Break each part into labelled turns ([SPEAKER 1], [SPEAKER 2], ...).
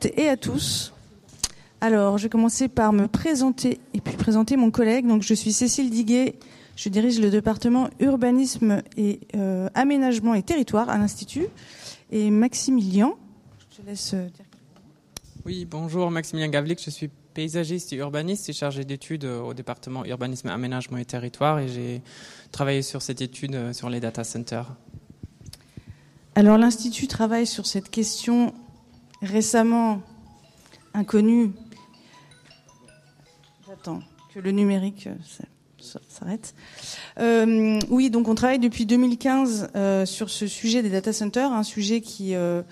[SPEAKER 1] toutes et à tous. Alors, je vais commencer par me présenter et puis présenter mon collègue. Donc, je suis Cécile Diguet. Je dirige le département urbanisme et euh, aménagement et territoire à l'Institut. Et Maximilien, je te laisse euh, dire.
[SPEAKER 2] Oui, bonjour, Maximilien Gavlik. Je suis paysagiste et urbaniste et chargé d'études euh, au département urbanisme, aménagement et territoire. Et j'ai travaillé sur cette étude sur les data centers.
[SPEAKER 1] Alors, l'Institut travaille sur cette question récemment inconnue. J'attends que le numérique s'arrête. Euh, oui, donc on travaille depuis 2015 euh, sur ce sujet des data centers, un sujet qui euh,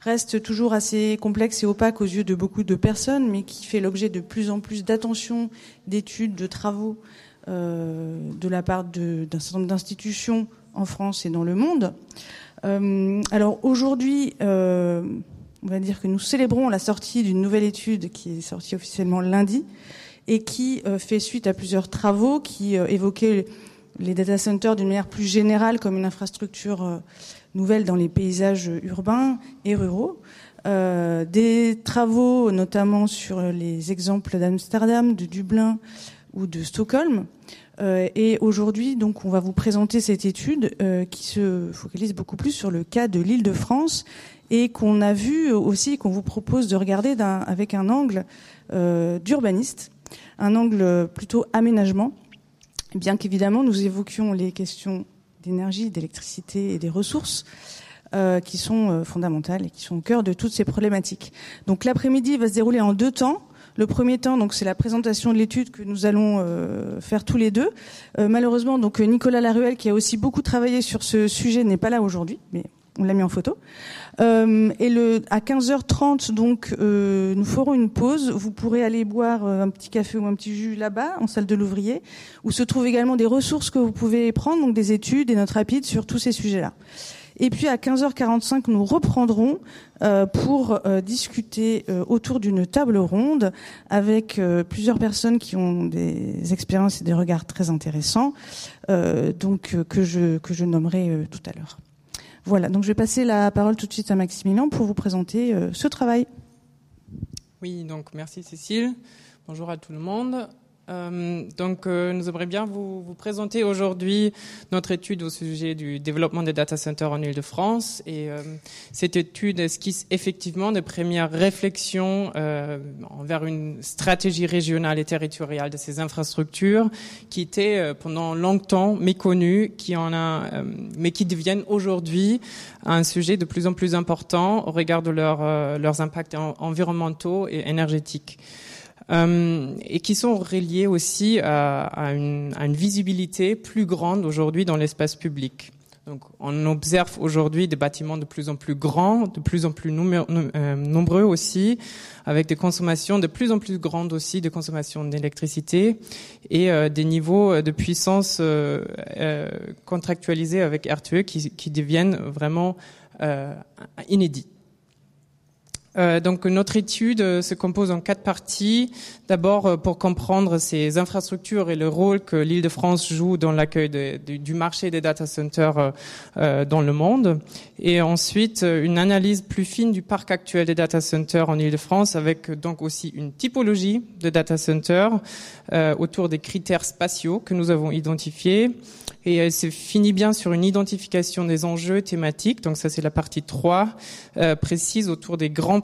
[SPEAKER 1] reste toujours assez complexe et opaque aux yeux de beaucoup de personnes, mais qui fait l'objet de plus en plus d'attention, d'études, de travaux euh, de la part d'un certain nombre d'institutions en France et dans le monde. Euh, alors aujourd'hui, euh, on va dire que nous célébrons la sortie d'une nouvelle étude qui est sortie officiellement lundi et qui euh, fait suite à plusieurs travaux qui euh, évoquaient les data centers d'une manière plus générale comme une infrastructure euh, nouvelle dans les paysages urbains et ruraux. des travaux notamment sur les exemples d'Amsterdam, de Dublin ou de Stockholm. et aujourd'hui, donc, on va vous présenter cette étude qui se focalise beaucoup plus sur le cas de l'île de France et qu'on a vu aussi, qu'on vous propose de regarder avec un angle d'urbaniste un angle plutôt aménagement, bien qu'évidemment nous évoquions les questions d'énergie, d'électricité et des ressources. Euh, qui sont euh, fondamentales et qui sont au cœur de toutes ces problématiques. Donc l'après-midi va se dérouler en deux temps. Le premier temps, donc, c'est la présentation de l'étude que nous allons euh, faire tous les deux. malheureusement, donc Nicolas Laruelle, qui a aussi beaucoup travaillé sur ce sujet, n'est pas là aujourd'hui, mais on l'a mis en photo. Euh, et le, à 15h30, donc, euh, nous ferons une pause. Vous pourrez aller boire euh, un petit café ou un petit jus là-bas, en salle de l'ouvrier, où se trouvent également des ressources que vous pouvez prendre, donc des études et notes rapides sur tous ces sujets-là. Et puis à 15h45, nous reprendrons euh, pour euh, discuter euh, autour d'une table ronde avec plusieurs personnes qui ont des expériences et des regards très intéressants, donc que je que je nommerai tout à l'heure. Voilà, donc je vais passer la parole tout de suite à Maximilien pour vous présenter euh, ce travail.
[SPEAKER 2] Oui, donc merci Cécile. Bonjour à tout le monde. Euh, donc, euh, nous aimerions bien vous, vous présenter aujourd'hui notre étude au sujet du développement des data centers en Ile-de-France. Et euh, cette étude esquisse effectivement des premières réflexions euh, envers une stratégie régionale et territoriale de ces infrastructures qui étaient euh, pendant longtemps méconnues, qui en a, mais qui deviennent aujourd'hui un sujet de plus en plus important au regard de leur, leurs impacts environnementaux et énergétiques. Euh, et qui sont reliés aussi à, à, une, visibilité plus grande aujourd'hui dans l'espace public. Donc, on observe aujourd'hui des bâtiments de plus en plus grands, de plus en plus euh, nombreux aussi, avec des consommations de plus en plus grandes aussi de consommation d'électricité et euh, des niveaux de puissance euh, euh contractualisés avec RTE qui, qui deviennent vraiment inédits. Euh, donc notre étude euh, se compose en quatre parties. D'abord euh, pour comprendre ces infrastructures et le rôle que l'Île-de-France joue dans l'accueil du marché des data centers dans le monde. Et ensuite une analyse plus fine du parc actuel des data centers en Île-de-France avec donc aussi une typologie de data centers autour des critères spatiaux que nous avons identifiés et elle se finit bien sur une identification des enjeux thématiques. Donc ça, c'est la partie 3, euh, précise autour des grands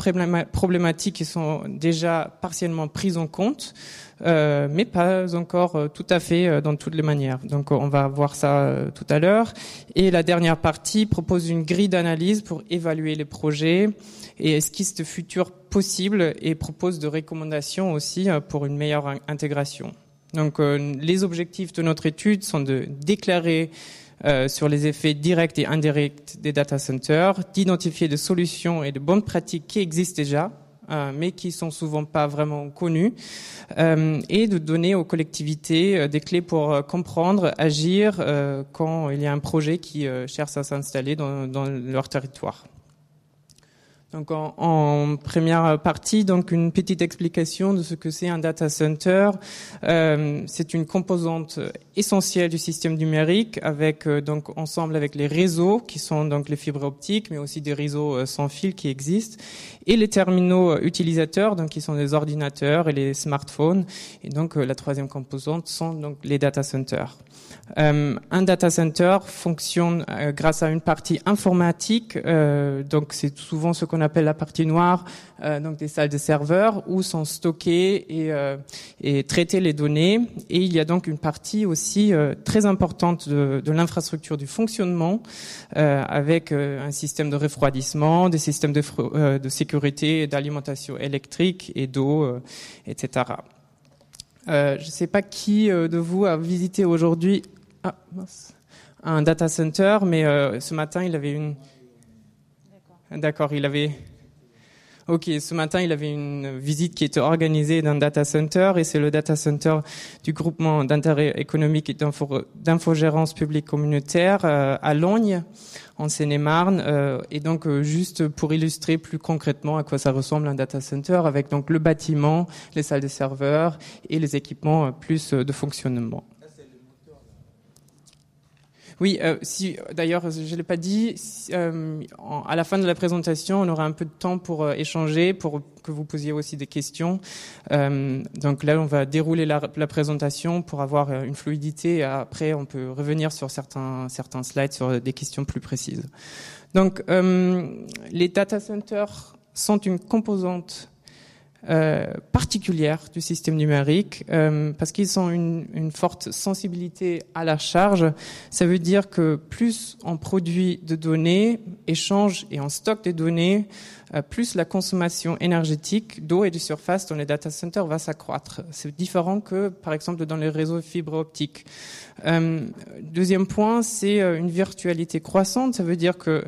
[SPEAKER 2] problématiques qui sont déjà partiellement prises en compte, euh, mais pas encore euh, tout à fait euh, dans toutes les manières. Donc on va voir ça tout à l'heure. Et la dernière partie propose une grille d'analyse pour évaluer les projets et esquisse de futurs possibles et propose de recommandations aussi pour une meilleure intégration. Donc les objectifs de notre étude sont de déclarer euh, sur les effets directs et indirects des data centers, d'identifier des solutions et de bonnes pratiques qui existent déjà, euh, mais qui sont souvent pas vraiment connues, euh, et de donner aux collectivités des clés pour comprendre, agir quand il y a un projet qui cherche à s'installer dans, leur territoire. Donc en, en, première partie, donc une petite explication de ce que c'est un data center. Euh, c'est une composante essentielle du système numérique, avec euh, donc ensemble avec les réseaux qui sont donc les fibres optiques, mais aussi des réseaux euh, sans fil qui existent, et les terminaux euh, utilisateurs, donc qui sont les ordinateurs et les smartphones. Et donc la troisième composante sont donc les data centers. Euh, un data center fonctionne euh, grâce à une partie informatique, euh, donc c'est souvent ce qu'on appelle la partie noire, donc des salles de serveurs où sont stockées et, et traitées les données. Et il y a donc une partie aussi très importante de, de l'infrastructure du fonctionnement, avec un système de refroidissement, des systèmes de, de sécurité, d'alimentation électrique et d'eau, etc. Euh, je ne sais pas qui de vous a visité aujourd'hui ah, un data center, mais euh, ce matin, il avait une. D'accord, il avait. Ok, ce matin, il avait une visite qui était organisée d'un data center et c'est le data center du groupement d'intérêt économique et d'infogérance publique communautaire euh, à Logne, en Seine-et-Marne. Euh, et donc, juste pour illustrer plus concrètement à quoi ça ressemble un data center, avec donc le bâtiment, les salles de serveurs et les équipements plus de fonctionnement. Oui, euh, si d'ailleurs je ne l'ai pas dit, euh, à la fin de la présentation, on aura un peu de temps pour euh, échanger, pour que vous posiez aussi des questions. Euh, donc là, on va dérouler la, la, présentation pour avoir euh, une fluidité. Après, on peut revenir sur certains certains slides sur des questions plus précises. Donc, les data centers sont une composante euh, particulière du système numérique euh, parce qu'ils ont une, une, forte sensibilité à la charge. Ça veut dire que plus on produit de données, échange et on stocke des données, euh, plus la consommation énergétique d'eau et de surface dans les data centers va s'accroître. C'est différent que, par exemple, dans les réseaux fibre optique. Euh, deuxième point, c'est une virtualité croissante. Ça veut dire que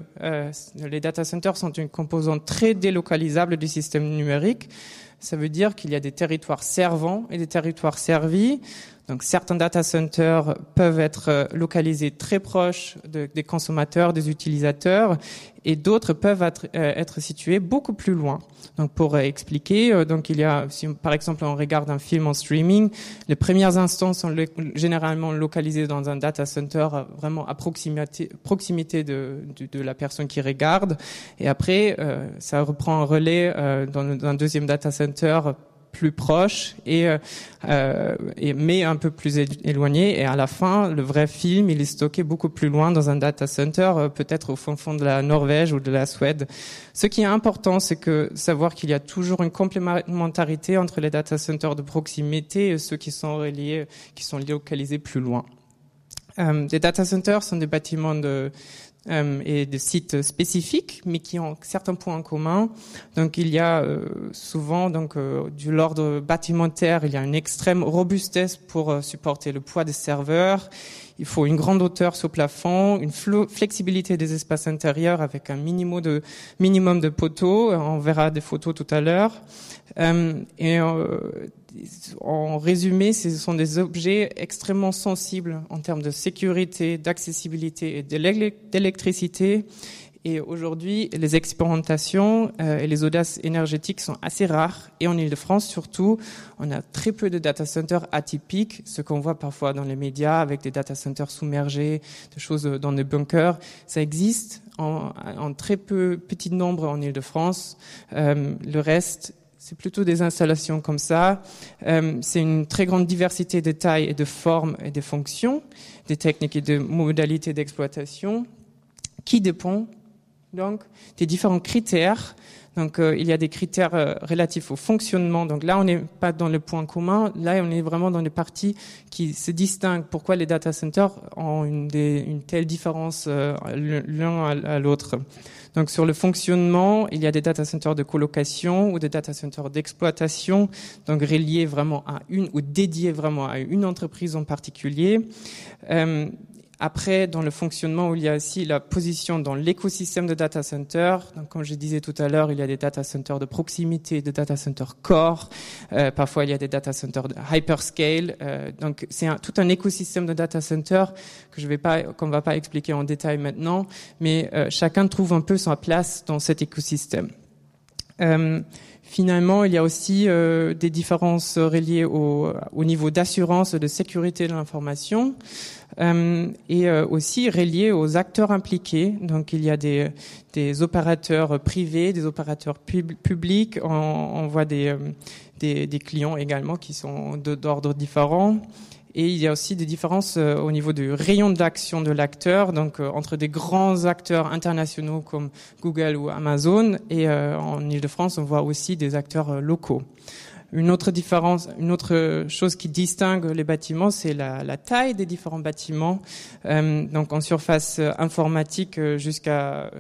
[SPEAKER 2] les data centers sont une composante très délocalisable du système numérique. Ça veut dire qu'il y a des territoires servants et des territoires servis. Donc certains data centers peuvent être euh, localisés très proches des consommateurs, des utilisateurs, et d'autres peuvent être, euh, situés beaucoup plus loin. Donc pour euh, expliquer, donc il y a, si par exemple on regarde un film en streaming, les premières instances sont généralement localisées dans un data center vraiment à proximité, de, de la personne qui regarde, et après ça reprend un relais dans un deuxième data center plus proche euh, euh, et, mais un peu plus éloigné. Et à la fin, le vrai film, il est stocké beaucoup plus loin dans un data center, euh, peut-être au fond fond de la Norvège ou de la Suède. Ce qui est important, c'est que savoir qu'il y a toujours une complémentarité entre les data centers de proximité et ceux qui sont reliés, qui sont localisés plus loin. Euh, des data centers sont des bâtiments de euh, et de sites spécifiques, mais qui ont certains points en commun. Donc il y a euh, souvent donc euh, du l'ordre bâtimentaire, il y a une extrême robustesse pour euh, supporter le poids des serveurs. Il faut une grande hauteur sous plafond, une flexibilité des espaces intérieurs avec un minimum de minimum de poteaux. On verra des photos tout à l'heure. et en résumé, ce sont des objets extrêmement sensibles en termes de sécurité, d'accessibilité et d'électricité. Et aujourd'hui, les expérimentations euh, et les audaces énergétiques sont assez rares. Et en Ile-de-France, surtout, on a très peu de data centers atypiques, ce qu'on voit parfois dans les médias avec des data centers submergés, des choses dans des bunkers. Ça existe en, très peu petit nombre en Ile-de-France. Euh, le reste c'est plutôt des installations comme ça. Euh, c'est une très grande diversité de tailles et de formes et de fonctions, des techniques et de modalités d'exploitation, qui dépend donc des différents critères. Donc euh, il y a des critères euh, relatifs au fonctionnement. Donc là on n'est pas dans le point commun. Là on est vraiment dans les parties qui se distinguent. Pourquoi les data centers ont une, telle différence l'un à l'autre? Donc sur le fonctionnement, il y a des data centers de colocation ou des data centers d'exploitation, donc reliés vraiment à une ou dédiés vraiment à une entreprise en particulier. Euh, après, dans le fonctionnement, il y a aussi la position dans l'écosystème de data center. Donc, comme je disais tout à l'heure, il y a des data centers de proximité, des data centers core. Euh, parfois, il y a des data centers de hyperscale. Euh, donc, c'est tout un écosystème de data center que je vais pas, qu'on va pas expliquer en détail maintenant, mais euh, chacun trouve un peu sa place dans cet écosystème. Finalement, il y a aussi euh, des différences reliées au, au niveau d'assurance de sécurité de l'information euh, et euh, aussi reliées aux acteurs impliqués. Donc, il y a des, des opérateurs privés, des opérateurs pub publics. On, on voit des, euh, des, des, clients également qui sont d'ordre différents. Et il y a aussi des différences euh, au niveau du rayon d'action de l'acteur, donc euh, entre des grands acteurs internationaux comme Google ou Amazon, et euh, en Ile-de-France, on voit aussi des acteurs locaux. Une autre différence, une autre chose qui distingue les bâtiments, c'est la, taille des différents bâtiments. Donc en surface informatique jusqu'à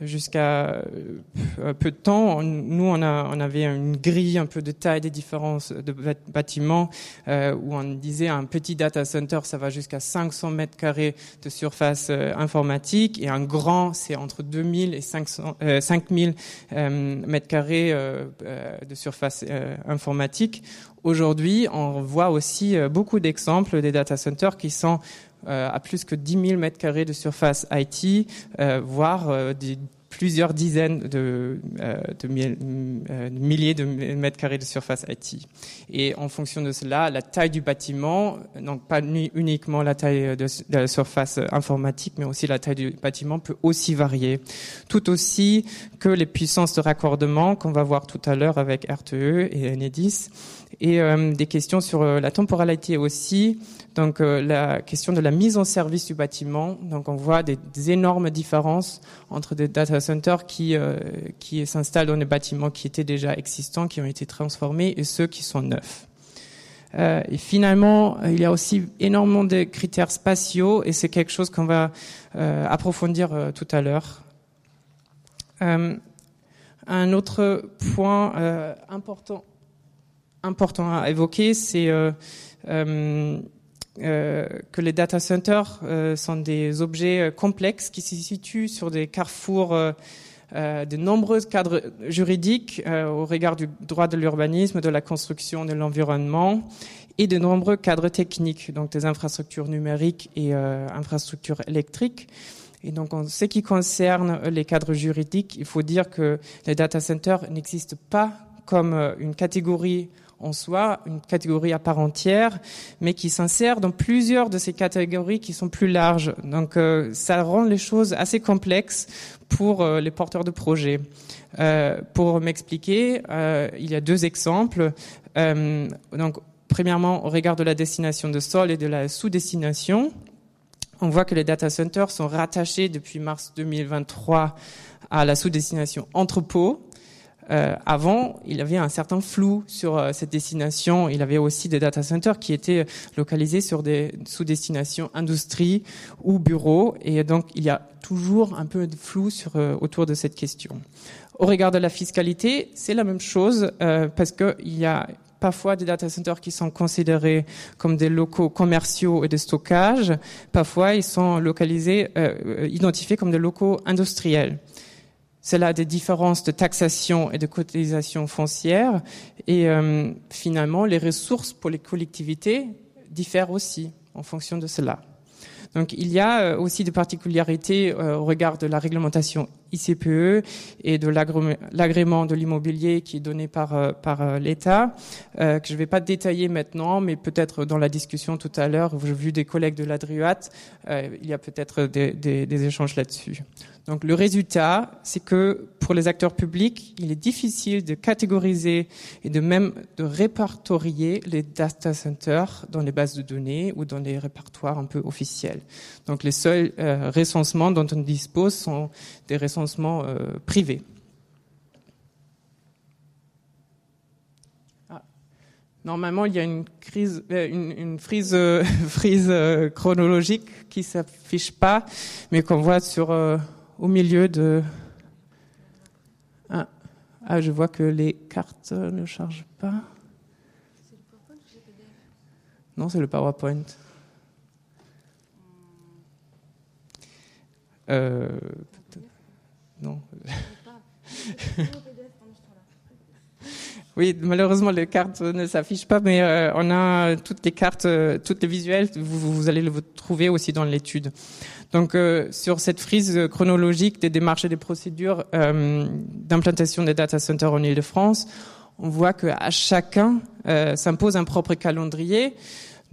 [SPEAKER 2] jusqu'à euh, peu de temps, nous on, a, on avait une grille un peu de taille des différences de bâtiments euh, où on disait un petit data center ça va jusqu'à 500 mètres carrés de surface euh, informatique et un grand c'est entre 2000 et 500, euh, 5000 euh, mètres carrés de surface informatique. Aujourd'hui, on voit aussi beaucoup d'exemples des data centers qui sont à plus que 10 000 mètres carrés de surface IT, voire plusieurs dizaines de, euh, euh, milliers de mètres carrés de surface IT. Et en fonction de cela, la taille du bâtiment, donc pas uniquement la taille de, la surface informatique, mais aussi la taille du bâtiment peut aussi varier. Tout aussi que les puissances de raccordement qu'on va voir tout à l'heure avec RTE et Enedis et euh, des questions sur euh, la temporalité aussi. Donc euh, la question de la mise en service du bâtiment. Donc on voit des, énormes différences entre des data centers qui qui s'installent dans des bâtiments qui étaient déjà existants, qui ont été transformés, et ceux qui sont neufs. Euh, et finalement, il y a aussi énormément de critères spatiaux, et c'est quelque chose qu'on va euh, approfondir euh, tout à l'heure. un autre point important important à évoquer, c'est euh, euh, euh, que les data centers euh, sont des objets euh, complexes qui se situent sur des carrefours de nombreux cadres juridiques au regard du droit de l'urbanisme, de la construction, de l'environnement et de nombreux cadres techniques, donc des infrastructures numériques et infrastructures électriques. Et donc, en ce qui concerne les cadres juridiques, il faut dire que les data centers n'existent pas comme une catégorie en soi une catégorie à part entière, mais qui s'insère dans plusieurs de ces catégories qui sont plus larges. Donc euh, ça rend les choses assez complexes pour euh, les porteurs de projets. Euh, pour m'expliquer, il y a deux exemples. Donc premièrement, au regard de la destination de sol et de la sous-destination, on voit que les data centers sont rattachés depuis mars 2023 à la sous-destination entrepôt euh, avant, il avait un certain flou sur euh, cette destination. Il avait aussi des data centers qui étaient localisés sur des sous-destinations industrie ou bureaux. Et donc, il y a toujours un peu de flou sur, euh, autour de cette question. Au regard de la fiscalité, c'est la même chose euh, parce qu'il y a parfois des data centers qui sont considérés comme des locaux commerciaux et de stockage. Parfois, ils sont localisés, euh, identifiés comme des locaux industriels. Cela des différences de taxation et de cotisation foncière. Et euh, finalement, les ressources pour les collectivités diffèrent aussi en fonction de cela. Donc il y a euh, aussi des particularités euh, au regard de la réglementation ICPE et de l'agrément de l'immobilier qui est donné par, par l'État, euh, que je ne vais pas détailler maintenant, mais peut-être dans la discussion tout à l'heure, j'ai vu des collègues de l'Adriat, euh, il y a peut-être des échanges là-dessus. Donc le résultat, c'est que pour les acteurs publics, il est difficile de catégoriser et de même de répertorier les data centers dans les bases de données ou dans les répertoires un peu officiels. Donc les seuls euh, recensements dont on dispose sont des recensements euh, privés. Ah. Normalement, il y a une, euh, frise chronologique qui s'affiche pas, mais qu'on voit sur au milieu de. Ah. ah, je vois que les cartes ne chargent pas. Non, c'est le PowerPoint. Euh, non. Oui, malheureusement les cartes ne s'affichent pas, mais euh, on a toutes les cartes, euh, toutes les visuels. Vous, vous allez le trouver aussi dans l'étude. Donc euh, sur cette frise chronologique des démarches et des procédures d'implantation des data centers en Ile-de-France, on voit qu'à chacun s'impose un propre calendrier.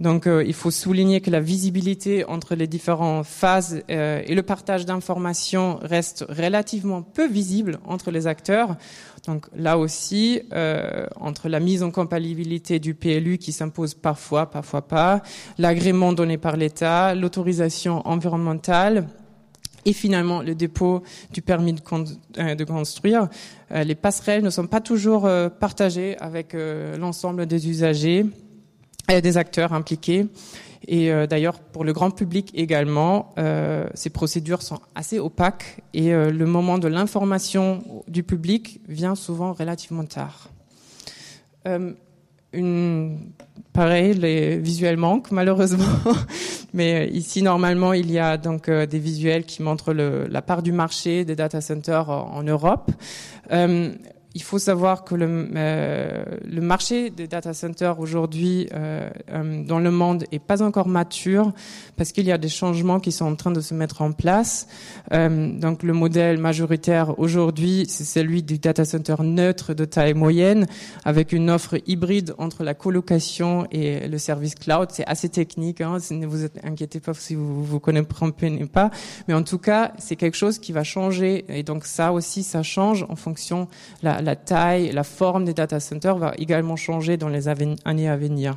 [SPEAKER 2] Donc il faut souligner que la visibilité entre les différentes phases et le partage d'informations reste relativement peu visible entre les acteurs. Donc là aussi, euh, entre la mise en compatibilité du PLU qui s'impose parfois, parfois pas, l'agrément donné par l'État, l'autorisation environnementale, et finalement le dépôt du permis de, euh, construire. Euh, les passerelles ne sont pas toujours partagées avec l'ensemble des usagers et des acteurs impliqués. Et euh, d'ailleurs, pour le grand public également, euh, ces procédures sont assez opaques et euh, le moment de l'information du public vient souvent relativement tard. Une, pareil, les visuels manquent malheureusement, mais ici normalement il y a donc des visuels qui montrent la part du marché des data centers en Europe il faut savoir que le, euh, le marché des data centers aujourd'hui euh, euh, dans le monde est pas encore mature parce qu'il y a des changements qui sont en train de se mettre en place. donc le modèle majoritaire aujourd'hui, c'est celui du data center neutre de taille moyenne avec une offre hybride entre la colocation et le service cloud. C'est assez technique, hein, ne vous inquiétez pas si vous vous connaissez pas, mais en tout cas c'est quelque chose qui va changer et donc ça aussi ça change en fonction la taille, la forme des data centers va également changer dans les années à venir.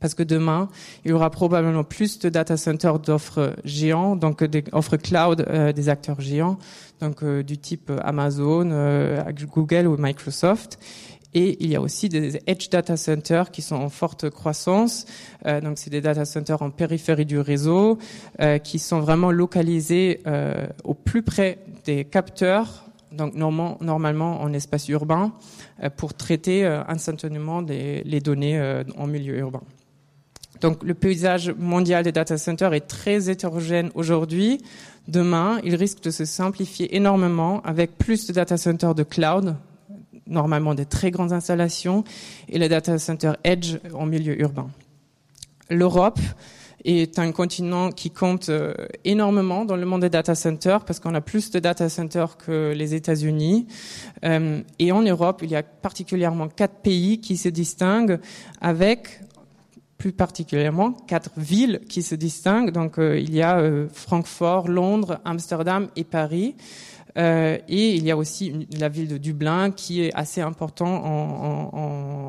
[SPEAKER 2] Parce que demain, il y aura probablement plus de data centers d'offres géants, donc des offres cloud euh, des acteurs géants, donc euh, du type Amazon, euh, Google ou Microsoft. Et il y a aussi des edge data centers qui sont en forte croissance. donc c'est des data centers en périphérie du réseau qui sont vraiment localisés au plus près des capteurs donc normalement en espace urbain, euh, pour traiter euh, instantanément les données euh, en milieu urbain. Donc le paysage mondial des data centers est très hétérogène aujourd'hui. Demain, il risque de se simplifier énormément avec plus de data centers de cloud, normalement des très grandes installations, et les data centers edge en milieu urbain. L'Europe est un continent qui compte euh, énormément dans le monde des data centers parce qu'on a plus de data centers que les États-Unis. Euh, et en Europe, il y a particulièrement quatre pays qui se distinguent avec plus particulièrement quatre villes qui se distinguent. Donc euh, il y a Francfort, Londres, Amsterdam et Paris. Euh, et il y a aussi la ville de Dublin qui est assez important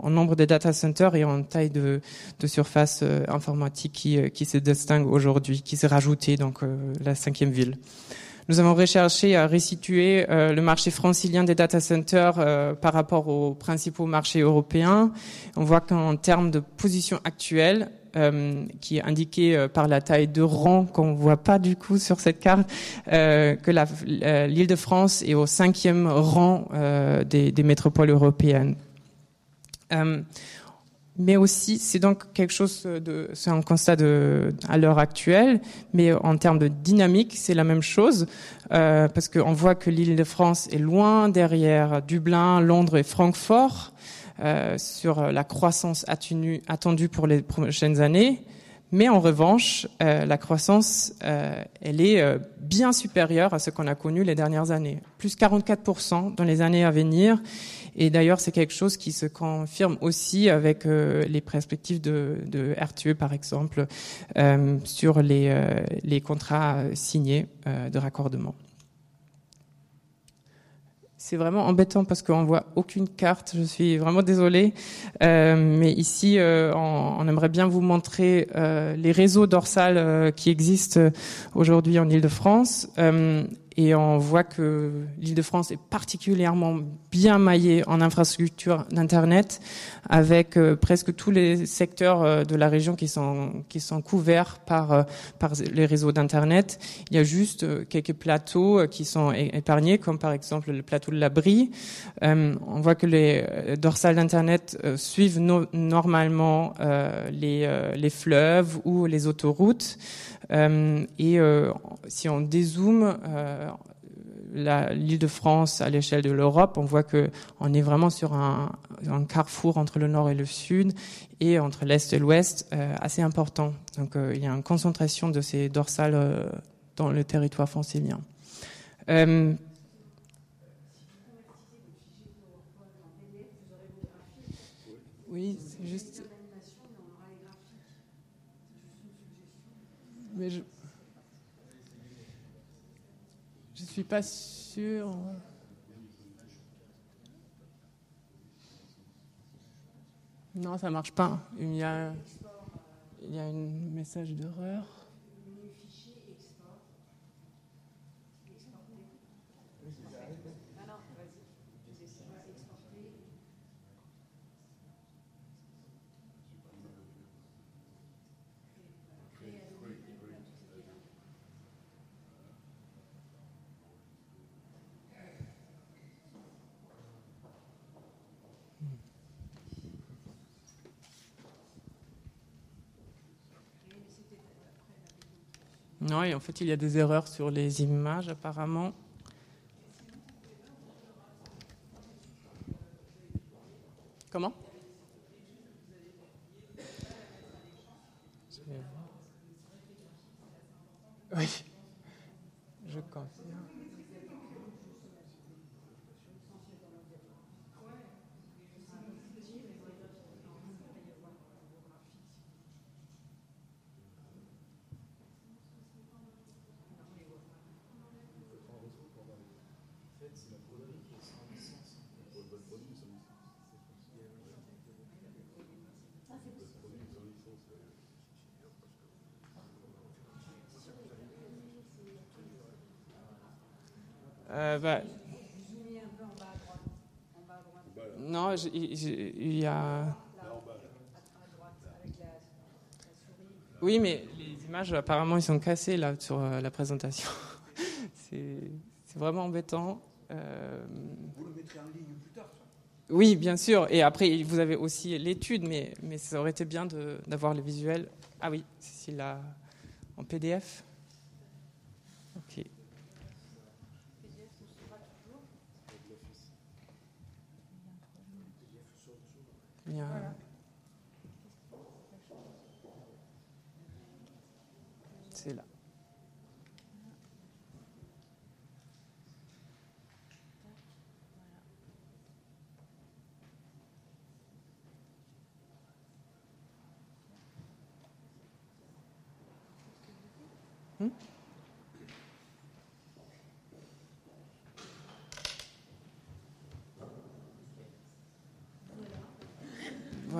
[SPEAKER 2] en, nombre de data centers et en taille de, surface euh, informatique qui, euh, qui se distingue aujourd'hui, qui s'est rajouté donc la cinquième ville. Nous avons recherché à resituer le marché francilien des data centers par rapport aux principaux marchés européens. On voit qu'en termes de position actuelle, euh, qui est indiqué euh, par la taille de rang qu'on voit pas du coup sur cette carte, euh, que l'Île-de-France est au cinquième rang des, des, métropoles européennes. mais aussi, c'est donc quelque chose de, c'est un constat de, à l'heure actuelle, mais en termes de dynamique, c'est la même chose, parce qu'on voit que l'Île-de-France est loin derrière Dublin, Londres et Francfort. Euh, sur la croissance attendue pour les prochaines années. Mais en revanche, euh, la croissance, euh, elle est bien supérieure à ce qu'on a connu les dernières années. Plus 44% dans les années à venir. Et d'ailleurs, c'est quelque chose qui se confirme aussi avec les perspectives de, RTE, par exemple, sur les contrats signés de raccordement. C'est vraiment embêtant parce qu'on voit aucune carte. Je suis vraiment désolée, euh, mais ici, euh, on, aimerait bien vous montrer euh, les réseaux dorsales qui existent aujourd'hui en Île-de-France et on voit que l'Île-de-France est particulièrement bien maillée en infrastructure d'internet, avec euh, presque tous les secteurs euh, de la région qui sont qui sont couverts par euh, par les réseaux d'internet. Il y a juste quelques plateaux qui sont épargnés, comme par exemple le plateau de la Brie. on voit que les dorsales d'internet suivent normalement les les fleuves ou les autoroutes. Euh, et euh, si on dézoome, euh, l'île de France à l'échelle de l'Europe, on voit que on est vraiment sur un, carrefour entre le nord et le sud et entre l'est et l'ouest assez important. Donc il y a une concentration de ces dorsales dans le territoire francilien. oui, c'est juste. Mais je je suis pas sûr. Non, ça marche pas. Il y a, il y a un message d'erreur. Non, et en fait, il y a des erreurs sur les images apparemment. Comment Oui, je confirme. Euh, bah, non, il y a. Oui, mais les images, apparemment, ils sont cassées là sur euh, la présentation. c'est vraiment embêtant. Euh, vous le mettrez en ligne plus tard Oui, bien sûr. Et après, vous avez aussi l'étude, mais, mais ça aurait été bien d'avoir le visuel. Ah oui, c'est là en PDF. C'est là.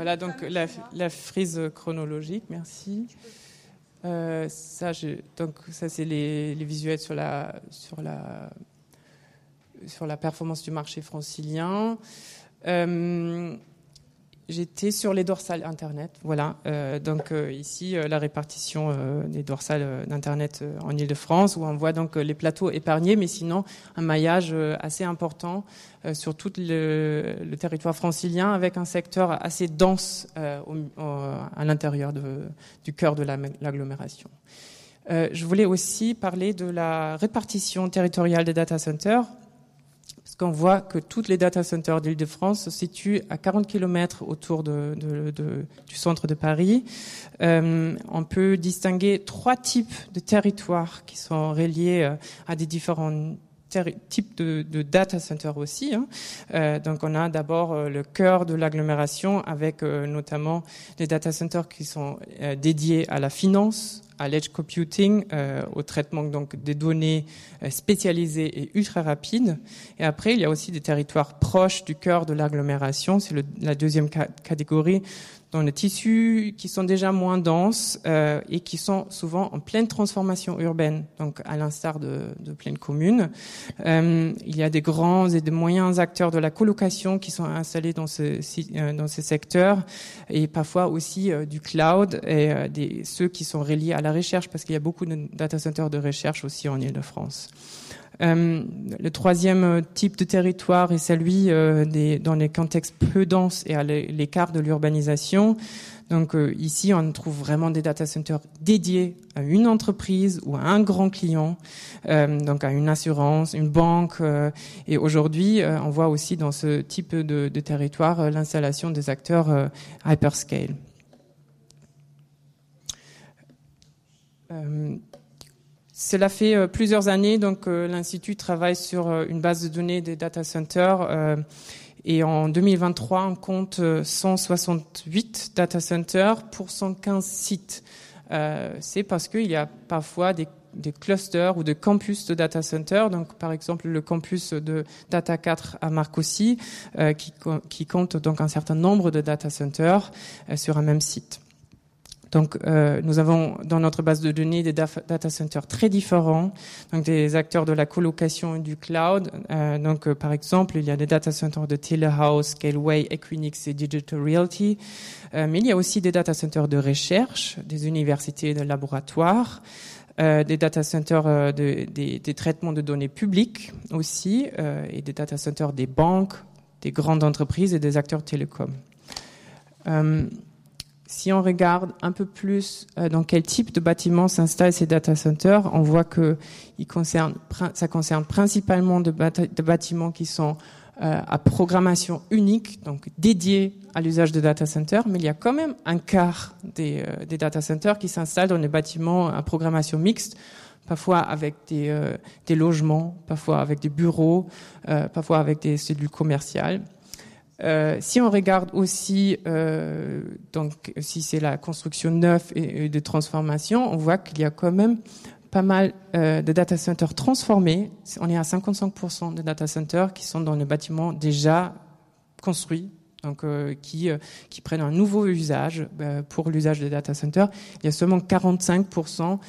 [SPEAKER 2] Voilà donc la, frise chronologique, merci. Euh, ça, donc ça c'est les, visuels sur la sur la sur la performance du marché francilien. Euh, J'étais sur les dorsales Internet, voilà. Euh, donc euh, ici, euh, la répartition des dorsales d'Internet en Ile-de-France, où on voit donc les plateaux épargnés, mais sinon un maillage assez important sur tout le, territoire francilien, avec un secteur assez dense à l'intérieur du cœur de l'agglomération. je voulais aussi parler de la répartition territoriale des data centers parce qu'on voit que toutes les data centers d'Île-de-France se situent à 40 km autour du centre de Paris. Euh, on peut distinguer trois types de territoires qui sont reliés euh, à des différents types de, data centers aussi. Hein. Euh, donc on a d'abord le cœur de l'agglomération avec notamment des data centers qui sont dédiés à la finance, à l'edge computing, euh, au traitement donc des données euh, spécialisées et ultra rapides. Et après, il y a aussi des territoires proches du cœur de l'agglomération. C'est la deuxième catégorie dans les tissus qui sont déjà moins denses euh, et qui sont souvent en pleine transformation urbaine, donc à l'instar de, de pleines communes. Euh, il y a des grands et des moyens acteurs de la colocation qui sont installés dans, ce, euh, dans ces secteurs et parfois aussi euh, du cloud et euh, des, ceux qui sont reliés à la recherche parce qu'il y a beaucoup de data centers de recherche aussi en Ile-de-France. Le troisième type de territoire est celui des, dans les contextes peu denses et à l'écart de l'urbanisation. Donc euh, ici, on trouve vraiment des data centers dédiés à une entreprise ou à un grand client, euh, donc à une assurance, une banque. Euh, et aujourd'hui, on voit aussi dans ce type de territoire l'installation des acteurs hyperscale. Cela fait plusieurs années, donc l'institut travaille sur une base de données des data centers et en 2023, on compte 168 euh, data centers pour 115 sites. Euh, c'est parce qu'il y a parfois des, clusters ou des campus de data centers. Donc, par exemple, le campus de Data 4 à Marcoussis, euh, qui, compte donc un certain nombre de data centers euh, sur un même site. Donc, euh, nous avons dans notre base de données des data centers très différents, donc des acteurs de la colocation et du cloud. Euh, donc, euh, par exemple, il y a des data centers de Telehouse, Scaleway, Equinix et Digital Realty. Euh, mais il y a aussi des data centers de recherche, des universités et des laboratoires. des data centers de, des, des, traitements de données publiques aussi, et des data centers des banques, des grandes entreprises et des acteurs télécoms. Si on regarde un peu plus euh, dans quel type de bâtiments s'installent ces data centers, on voit que concerne, ça concerne principalement de, bâtiments qui sont euh, à programmation unique, donc dédiés à l'usage de data centers, mais il y a quand même un quart des, euh, des data centers qui s'installent dans des bâtiments à programmation mixte, parfois avec des, des logements, parfois avec des bureaux, parfois avec des cellules commerciales. Euh, si on regarde aussi, euh, donc si c'est la construction neuve et, de transformation, on voit qu'il y a quand même pas mal euh, de data centers transformés. On est à 55% de data centers qui sont dans les bâtiments déjà construits donc euh, qui euh, qui prennent un nouveau usage euh, pour l'usage des data centers. Il y a seulement 45%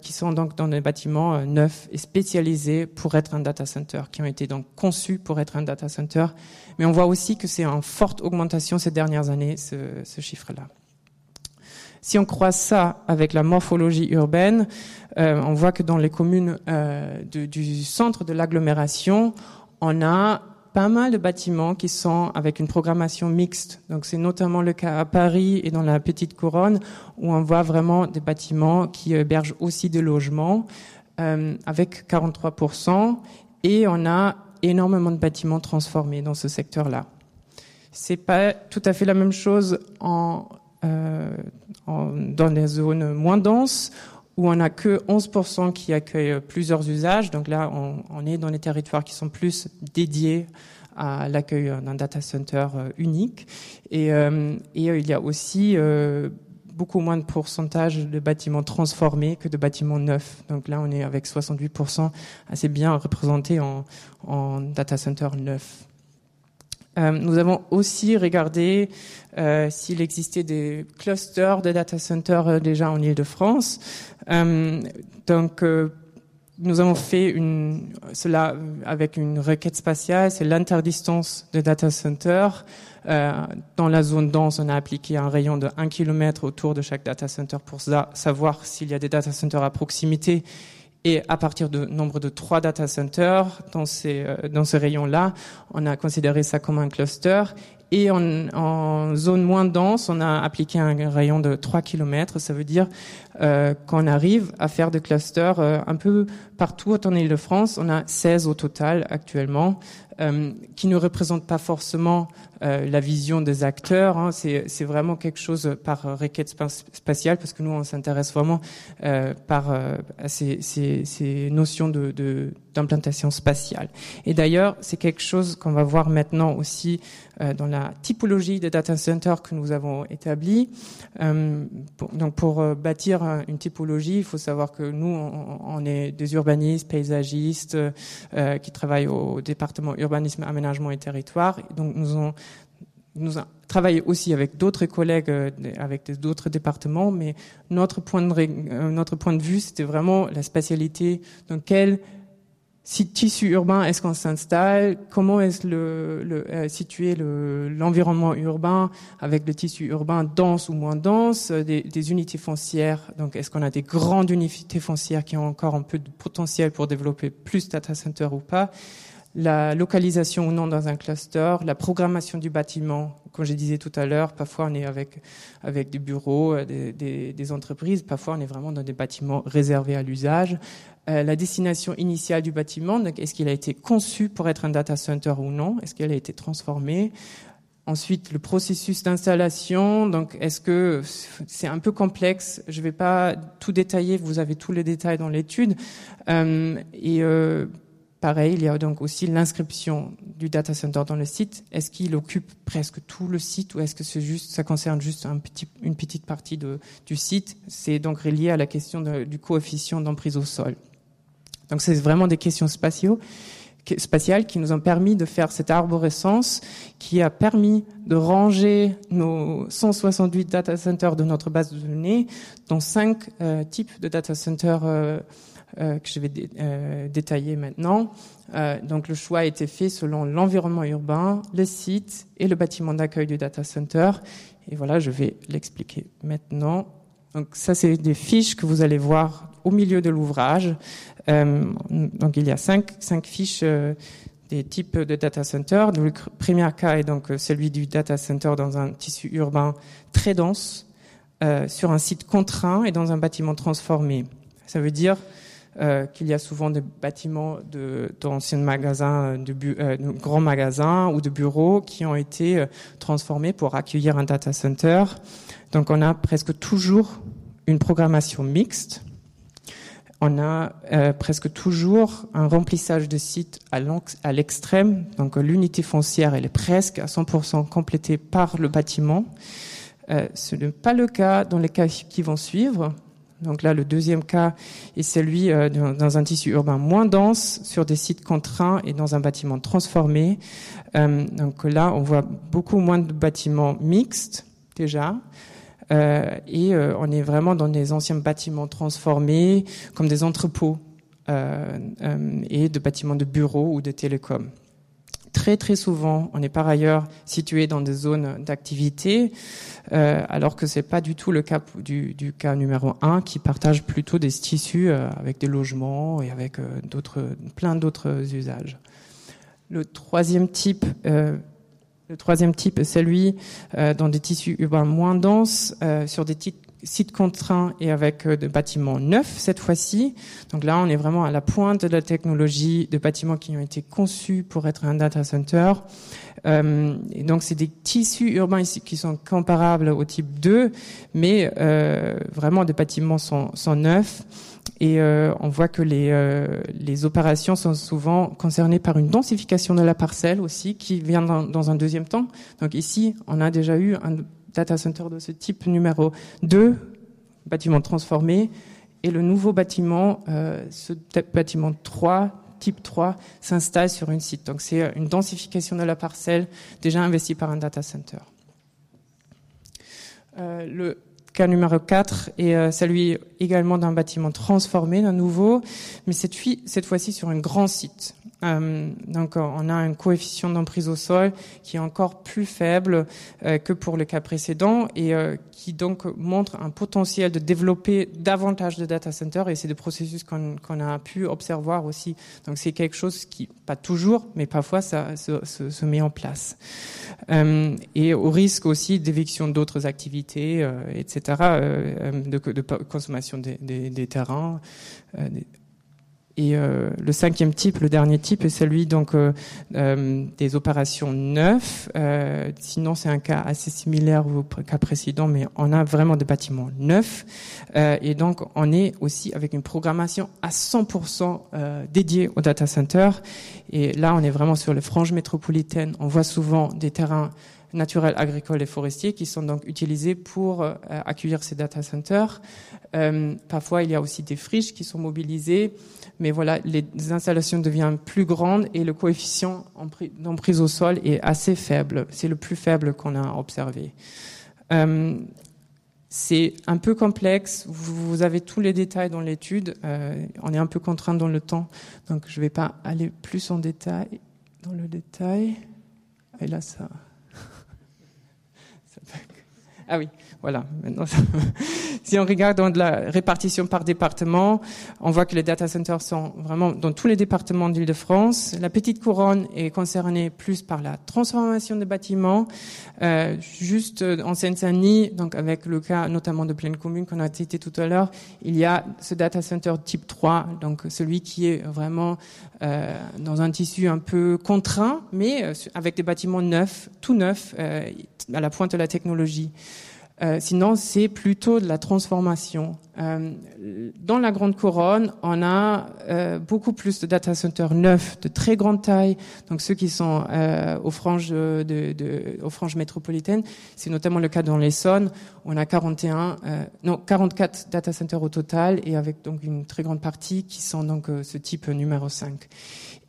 [SPEAKER 2] qui sont donc dans des bâtiments neufs et spécialisés pour être un data center, qui ont été donc conçus pour être un data center. Mais on voit aussi que c'est en forte augmentation ces dernières années ce, ce chiffre-là. Si on croise ça avec la morphologie urbaine, on voit que dans les communes du centre de l'agglomération, on a pas mal de bâtiments qui sont avec une programmation mixte. Donc c'est notamment le cas à Paris et dans la Petite Couronne où on voit vraiment des bâtiments qui hébergent aussi des logements euh, avec 43% et on a énormément de bâtiments transformés dans ce secteur-là. C'est pas tout à fait la même chose euh, dans des zones moins denses où on n'a que 11% qui accueillent plusieurs usages. Donc là, on, est dans les territoires qui sont plus dédiés à l'accueil d'un data center euh, unique. Et, euh, euh, il y a aussi beaucoup moins de pourcentage de bâtiments transformés que de bâtiments neufs. Donc là, on est avec 68% assez bien représenté en, data center neuf. Nous avons aussi regardé s'il existait des clusters de data centers déjà en Ile-de-France. Donc, nous avons fait cela avec une requête spatiale, c'est l'interdistance des data centers. dans la zone dense, on a appliqué un rayon de 1 km autour de chaque data center pour savoir s'il y a des data centers à proximité et à partir de nombre de trois data centers euh, dans ce rayon-là, on a considéré ça comme un cluster. Et en, zone moins dense, on a appliqué un rayon de 3 km. Ça veut dire euh, qu'on arrive à faire des clusters euh, un peu partout en Ile-de-France. On a 16 au total actuellement, euh, qui ne représentent pas forcément euh, la vision des acteurs. Hein. C'est vraiment quelque chose par requête spatiale, parce que nous, on s'intéresse vraiment euh, par ces, ces, notions d'implantation spatiale. Et d'ailleurs, c'est quelque chose qu'on va voir maintenant aussi dans la typologie des data centers que nous avons établi. donc, pour bâtir une typologie, il faut savoir que nous, on, on est des urbanistes paysagistes, qui travaillent au département urbanisme, aménagement et territoire. donc nous avons travaillé aussi avec d'autres collègues, euh, avec d'autres départements, mais notre point de, euh, notre point de vue, c'était vraiment la spatialité. Donc, quelle si tissu urbain est-ce qu'on s'installe? Comment est-ce le, le euh, situé l'environnement urbain avec le tissu urbain dense ou moins dense des, unités foncières? Donc, est-ce qu'on a des grandes unités foncières qui ont encore un peu de potentiel pour développer plus data center ou pas? La localisation ou non dans un cluster, la programmation du bâtiment. Comme je disais tout à l'heure, parfois on est avec avec des bureaux, euh, des, entreprises, parfois on est vraiment dans des bâtiments réservés à l'usage. Euh, la destination initiale du bâtiment, est-ce qu'il a été conçu pour être un data center ou non? Est-ce qu'il a été transformé Ensuite, le processus d'installation. Donc, est-ce que c'est un peu complexe? Je ne vais pas tout détailler. Vous avez tous les détails dans l'étude. Euh, et Pareil, il y a donc aussi l'inscription du data center dans le site. Est-ce qu'il occupe presque tout le site ou est-ce que c'est juste, ça concerne juste une petite partie de, du site? C'est donc relié à la question du coefficient d'emprise au sol. Donc c'est vraiment des questions spatiales qui nous ont permis de faire cette arborescence qui a permis de ranger nos 168 data centers de notre base de données dans cinq euh, types de data centers euh, que je vais euh, détailler maintenant. Euh, donc le choix a été fait selon l'environnement urbain, le site et le bâtiment d'accueil du data center. Et voilà, je vais l'expliquer maintenant. Donc ça, c'est des fiches que vous allez voir au milieu de l'ouvrage. donc il y a cinq, fiches des types de data center. Le premier cas est donc celui du data center dans un tissu urbain très dense, euh, sur un site contraint et dans un bâtiment transformé. Ça veut dire euh, qu'il y a souvent des bâtiments d'anciens magasins, de, euh, de, grands magasins ou de bureaux qui ont été euh, transformés pour accueillir un data center. Donc on a presque toujours une programmation mixte. On a euh, presque toujours un remplissage de sites à l'extrême. Donc l'unité foncière, elle est presque à 100% complétée par le bâtiment. Euh, ce n'est pas le cas dans les cas qui vont suivre. Donc là, le deuxième cas est celui euh, dans un tissu urbain moins dense, sur des sites contraints et dans un bâtiment transformé. Euh, donc là, on voit beaucoup moins de bâtiments mixtes déjà. Euh, et on est vraiment dans des anciens bâtiments transformés, comme des entrepôts et de bâtiments de bureaux ou de télécoms. Très très souvent, on est par ailleurs situé dans des zones d'activité, euh, alors que c'est pas du tout le cas du, cas numéro un, qui partage plutôt des tissus euh, avec des logements et avec euh, d'autres, plein d'autres usages. Le troisième type, le troisième type est celui dans des tissus urbains moins denses, sur des types site contraint et avec euh, des bâtiments neufs cette fois-ci. Donc là, on est vraiment à la pointe de la technologie de bâtiments qui ont été conçus pour être un data center. Euh, donc, c'est des tissus urbains ici qui sont comparables au type 2, mais euh, vraiment des bâtiments sont, neufs. Et on voit que les, les opérations sont souvent concernées par une densification de la parcelle aussi, qui vient dans, dans un deuxième temps. Donc ici, on a déjà eu un data center de ce type numéro 2, bâtiment transformé, et le nouveau bâtiment, euh, ce bâtiment 3, type 3, s'installe sur une site. Donc c'est une densification de la parcelle déjà investie par un data center. Euh, le cas numéro 4 est euh, celui également d'un bâtiment transformé, d'un nouveau, mais cette fois-ci sur un grand site. Euh, donc on a un coefficient d'emprise au sol qui est encore plus faible euh, que pour le cas précédent et euh, qui donc montre un potentiel de développer davantage de data centers et c'est des processus qu'on a pu observer aussi. Donc c'est quelque chose qui, pas toujours, mais parfois ça se, met en place. et au risque aussi d'éviction d'autres activités, etc., de, consommation des terrains. Et euh, le cinquième type, le dernier type, est celui donc euh, euh, des opérations neufs. sinon, c'est un cas assez similaire au cas précédent, mais on a vraiment des bâtiments neufs. et donc, on est aussi avec une programmation à 100% dédiée au data center. Et là, on est vraiment sur les franges métropolitaines. On voit souvent des terrains naturels, agricoles et forestiers qui sont donc utilisés pour accueillir ces data centers. parfois, il y a aussi des friches qui sont mobilisées mais voilà, les installations deviennent plus grandes et le coefficient d'emprise au sol est assez faible. C'est le plus faible qu'on a observé. Euh, C'est un peu complexe. Vous avez tous les détails dans l'étude. Euh, on est un peu contraint dans le temps, donc je ne vais pas aller plus en détail dans le détail. Et là, ça. ah oui. Voilà. Si on regarde dans la répartition par département, on voit que les data centers sont vraiment dans tous les départements d'Île-de-France. La petite couronne est concernée plus par la transformation des bâtiments. Euh, juste en Seine-Saint-Denis, donc avec le cas notamment de pleine commune qu'on a cité tout à l'heure, il y a ce data center type 3, donc celui qui est vraiment euh, dans un tissu un peu contraint, mais euh, avec des bâtiments neufs, tout neufs, euh, à la pointe de la technologie. Euh, sinon, c'est plutôt de la transformation. Euh, dans la Grande Couronne, on a euh, beaucoup plus de data centers neufs, de très grande taille. Donc ceux qui sont euh, aux franges de, de, aux franges métropolitaines, c'est notamment le cas dans l'Essonne. On a 41, euh, non 44 data centers au total, et avec donc une très grande partie qui sont donc ce type numéro 5.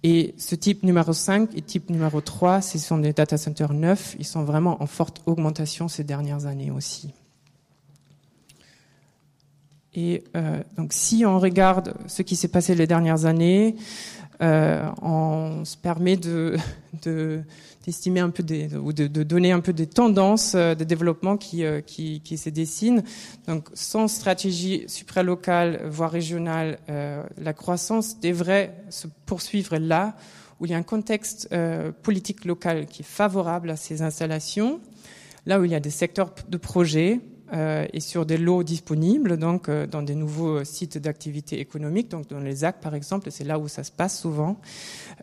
[SPEAKER 2] Et ce type numéro 5 et type numéro 3, ce sont des data centers neufs. Ils sont vraiment en forte augmentation ces dernières années aussi. Et euh, donc, si on regarde ce qui s'est passé les dernières années, on se permet de, de d'estimer un peu des ou de, de, donner un peu des tendances euh, de développement qui euh, qui, qui se dessinent. Donc, sans stratégie supralocale voire régionale, euh, la croissance devrait se poursuivre là où il y a un contexte euh, politique local qui est favorable à ces installations, là où il y a des secteurs de projets euh, et sur des lots disponibles, donc euh, dans des nouveaux sites d'activité économique, donc dans les ZAC par exemple, c'est là où ça se passe souvent.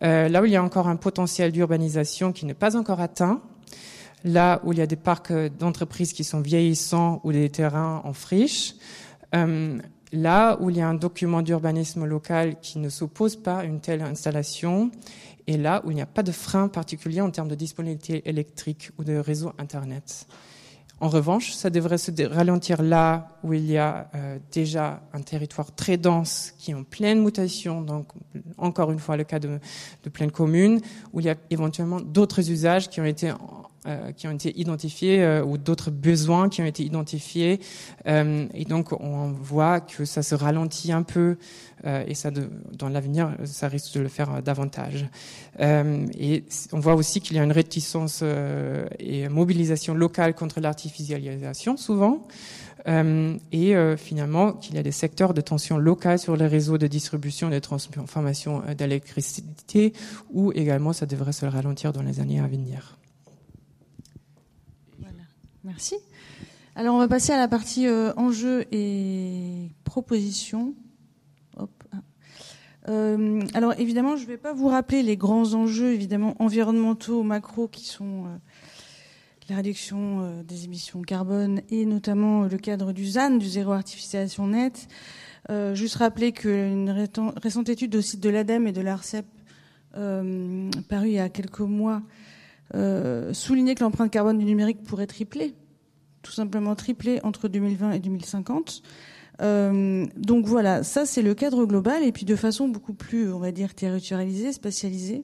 [SPEAKER 2] Euh, là où il y a encore un potentiel d'urbanisation qui n'est pas encore atteint, là où il y a des parcs d'entreprises qui sont vieillissants ou des terrains en friche, euh, là où il y a un document d'urbanisme local qui ne s'oppose pas à une telle installation, et là où il n'y a pas de frein particulier en termes de disponibilité électrique ou de réseau Internet. En revanche, ça devrait se ralentir là où il y a euh, déjà un territoire très dense qui est en pleine mutation, donc encore une fois le cas de, de pleine commune, où il y a éventuellement d'autres usages qui ont été euh, qui ont été identifiés euh, ou d'autres besoins qui ont été identifiés. Et donc on voit que ça se ralentit un peu et ça dans l'avenir ça risque de le faire davantage euh, et on voit aussi qu'il y a une réticence et mobilisation locale contre l'artificialisation souvent et finalement qu'il y a des secteurs de tension locale sur les réseaux de distribution et de transformation d'électricité où également ça devrait se ralentir dans les années à venir.
[SPEAKER 1] Merci. Alors on va passer à la partie euh, enjeux et propositions. Euh, alors évidemment, je ne vais pas vous rappeler les grands enjeux évidemment environnementaux, macro, qui sont euh, la réduction euh, des émissions carbone et notamment le cadre du ZAN, du zéro artificialisation nette. Juste rappeler qu'une récente étude au site de l'ADEME et de l'ARCEP parue il y a quelques mois souligner que l'empreinte carbone du numérique pourrait tripler, tout simplement tripler entre 2020 et 2050. Euh, donc voilà, ça c'est le cadre global et puis de façon beaucoup plus, on va dire, territorialisée, spatialisée.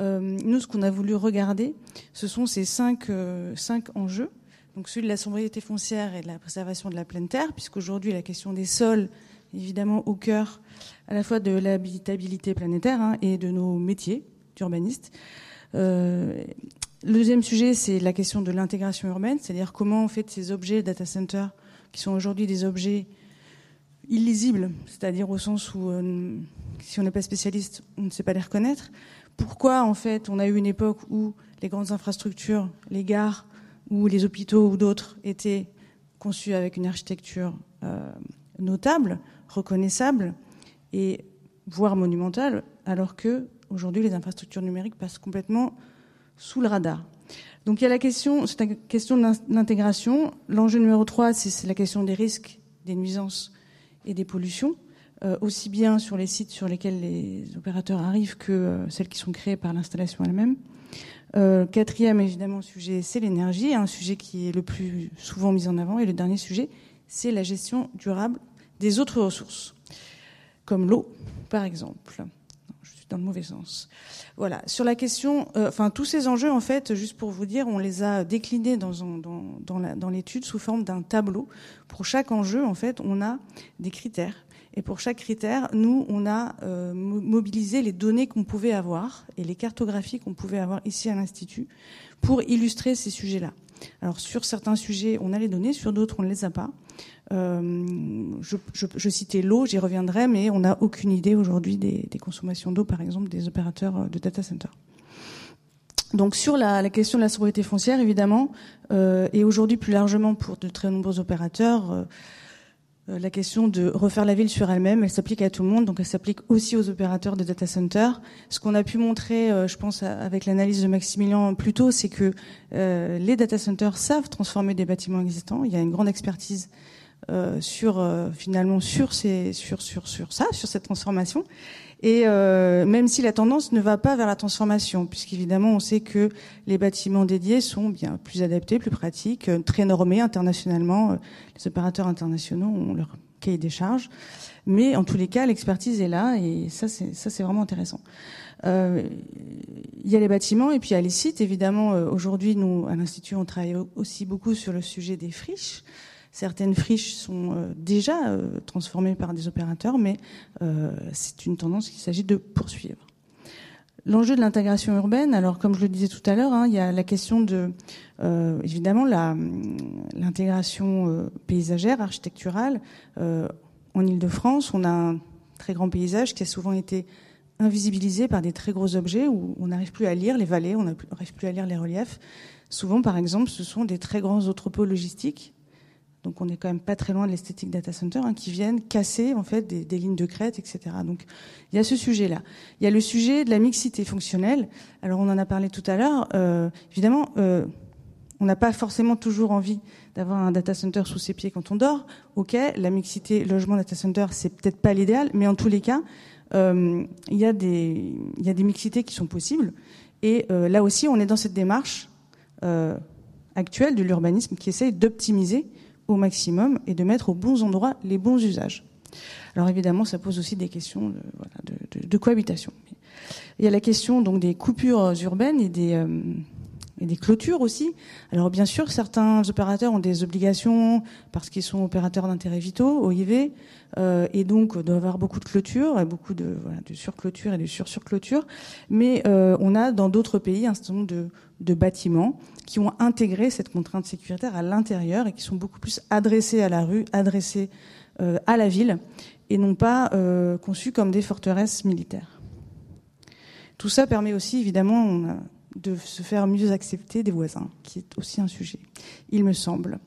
[SPEAKER 1] Euh, nous, ce qu'on a voulu regarder, ce sont ces cinq, euh, cinq enjeux. Donc celui de la sobriété foncière et de la préservation de la pleine terre, puisqu'aujourd'hui la question des sols, évidemment au cœur à la fois de l'habitabilité planétaire hein, et de nos métiers d'urbanistes. Euh, le deuxième sujet, c'est la question de l'intégration urbaine, c'est-à-dire comment on fait de ces objets data centers, qui sont aujourd'hui des objets illisibles, c'est-à-dire au sens où euh, si on n'est pas spécialiste, on ne sait pas les reconnaître. Pourquoi en fait on a eu une époque où les grandes infrastructures, les gares ou les hôpitaux ou d'autres étaient conçus avec une architecture euh, notable, reconnaissable et voire monumentale, alors que aujourd'hui, les infrastructures numériques passent complètement sous le radar. Donc il y a la question, c'est une question de l'intégration. L'enjeu numéro 3, c'est la question des risques, des nuisances et des pollutions, euh, aussi bien sur les sites sur lesquels les opérateurs arrivent que euh, celles qui sont créées par l'installation elle-même. Euh, quatrième, évidemment, sujet, c'est l'énergie, un sujet qui est le plus souvent mis en avant. Et le dernier sujet, c'est la gestion durable des autres ressources, comme l'eau, par exemple dans le mauvais sens. Voilà. Sur la question, euh, enfin tous ces enjeux, en fait, juste pour vous dire, on les a déclinés dans, l'étude sous forme d'un tableau. Pour chaque enjeu, en fait, on a des critères. Et pour chaque critère, nous, on a euh, mobilisé les données qu'on pouvait avoir et les cartographies qu'on pouvait avoir ici à l'Institut pour illustrer ces sujets-là. Alors sur certains sujets, on a les données, sur d'autres, on ne les a pas. Euh, je, citais l'eau, j'y reviendrai, mais on n'a aucune idée aujourd'hui des, consommations d'eau, par exemple, des opérateurs euh, de data center. Donc sur la, question de la sobriété foncière, évidemment, euh, et aujourd'hui plus largement pour de très nombreux opérateurs, la question de refaire la ville sur elle-même, elle s'applique à tout le monde, donc elle s'applique aussi aux opérateurs de data center. Ce qu'on a pu montrer, je pense, avec l'analyse de Maximilien plus tôt, c'est que les data centers savent transformer des bâtiments existants. Il y a une grande expertise euh, sur euh, finalement sur ces sur sur sur ça, sur cette transformation. Et euh, même si la tendance ne va pas vers la transformation, puisqu'évidemment on sait que les bâtiments dédiés sont bien plus adaptés, plus pratiques, très normés internationalement. Les opérateurs internationaux ont leur cahier des charges, mais en tous les cas l'expertise est là et ça c'est vraiment intéressant. Euh, il y a les bâtiments et puis il y a les sites. Évidemment, aujourd'hui, nous, à l'Institut, on travaille aussi beaucoup sur le sujet des friches. Certaines friches sont euh, déjà euh, transformées par des opérateurs, mais euh, c'est une tendance qu'il s'agit de poursuivre. L'enjeu de l'intégration urbaine, alors comme je le disais tout à l'heure, hein, il y a la question de, évidemment, l'intégration paysagère, architecturale. En Ile-de-France, on a un très grand paysage qui a souvent été invisibilisé par des très gros objets où on n'arrive plus à lire les vallées, on n'arrive plus à lire les reliefs. Souvent, par exemple, ce sont des très grands entrepôts logistiques donc on n'est quand même pas très loin de l'esthétique data center, hein, qui viennent casser en fait des, lignes de crête, etc. Donc il y a ce sujet-là. Il y a le sujet de la mixité fonctionnelle. Alors on en a parlé tout à l'heure. Euh, évidemment, euh, on n'a pas forcément toujours envie d'avoir un data center sous ses pieds quand on dort. Ok, la mixité logement data center, c'est peut-être pas l'idéal, mais en tous les cas, euh, il y a des il y a des mixités qui sont possibles. Et là aussi, on est dans cette démarche actuelle de l'urbanisme qui essaye d'optimiser au maximum et de mettre aux bons endroits les bons usages. Alors évidemment, ça pose aussi des questions de, cohabitation. Il y a la question donc des coupures urbaines et des, euh, et des clôtures aussi. Alors bien sûr, certains opérateurs ont des obligations parce qu'ils sont opérateurs d'intérêt vitaux, OIV, euh, et donc doivent avoir beaucoup de clôtures, beaucoup de surclôtures et de sur-surclôtures. Mais euh, on a dans d'autres pays un certain nombre de, de bâtiments qui ont intégré cette contrainte sécuritaire à l'intérieur et qui sont beaucoup plus adressés à la rue, adressés euh, à la ville, et non pas euh, conçus comme des forteresses militaires. Tout ça permet aussi, évidemment, de se faire mieux accepter des voisins, qui est aussi un sujet, il me semble.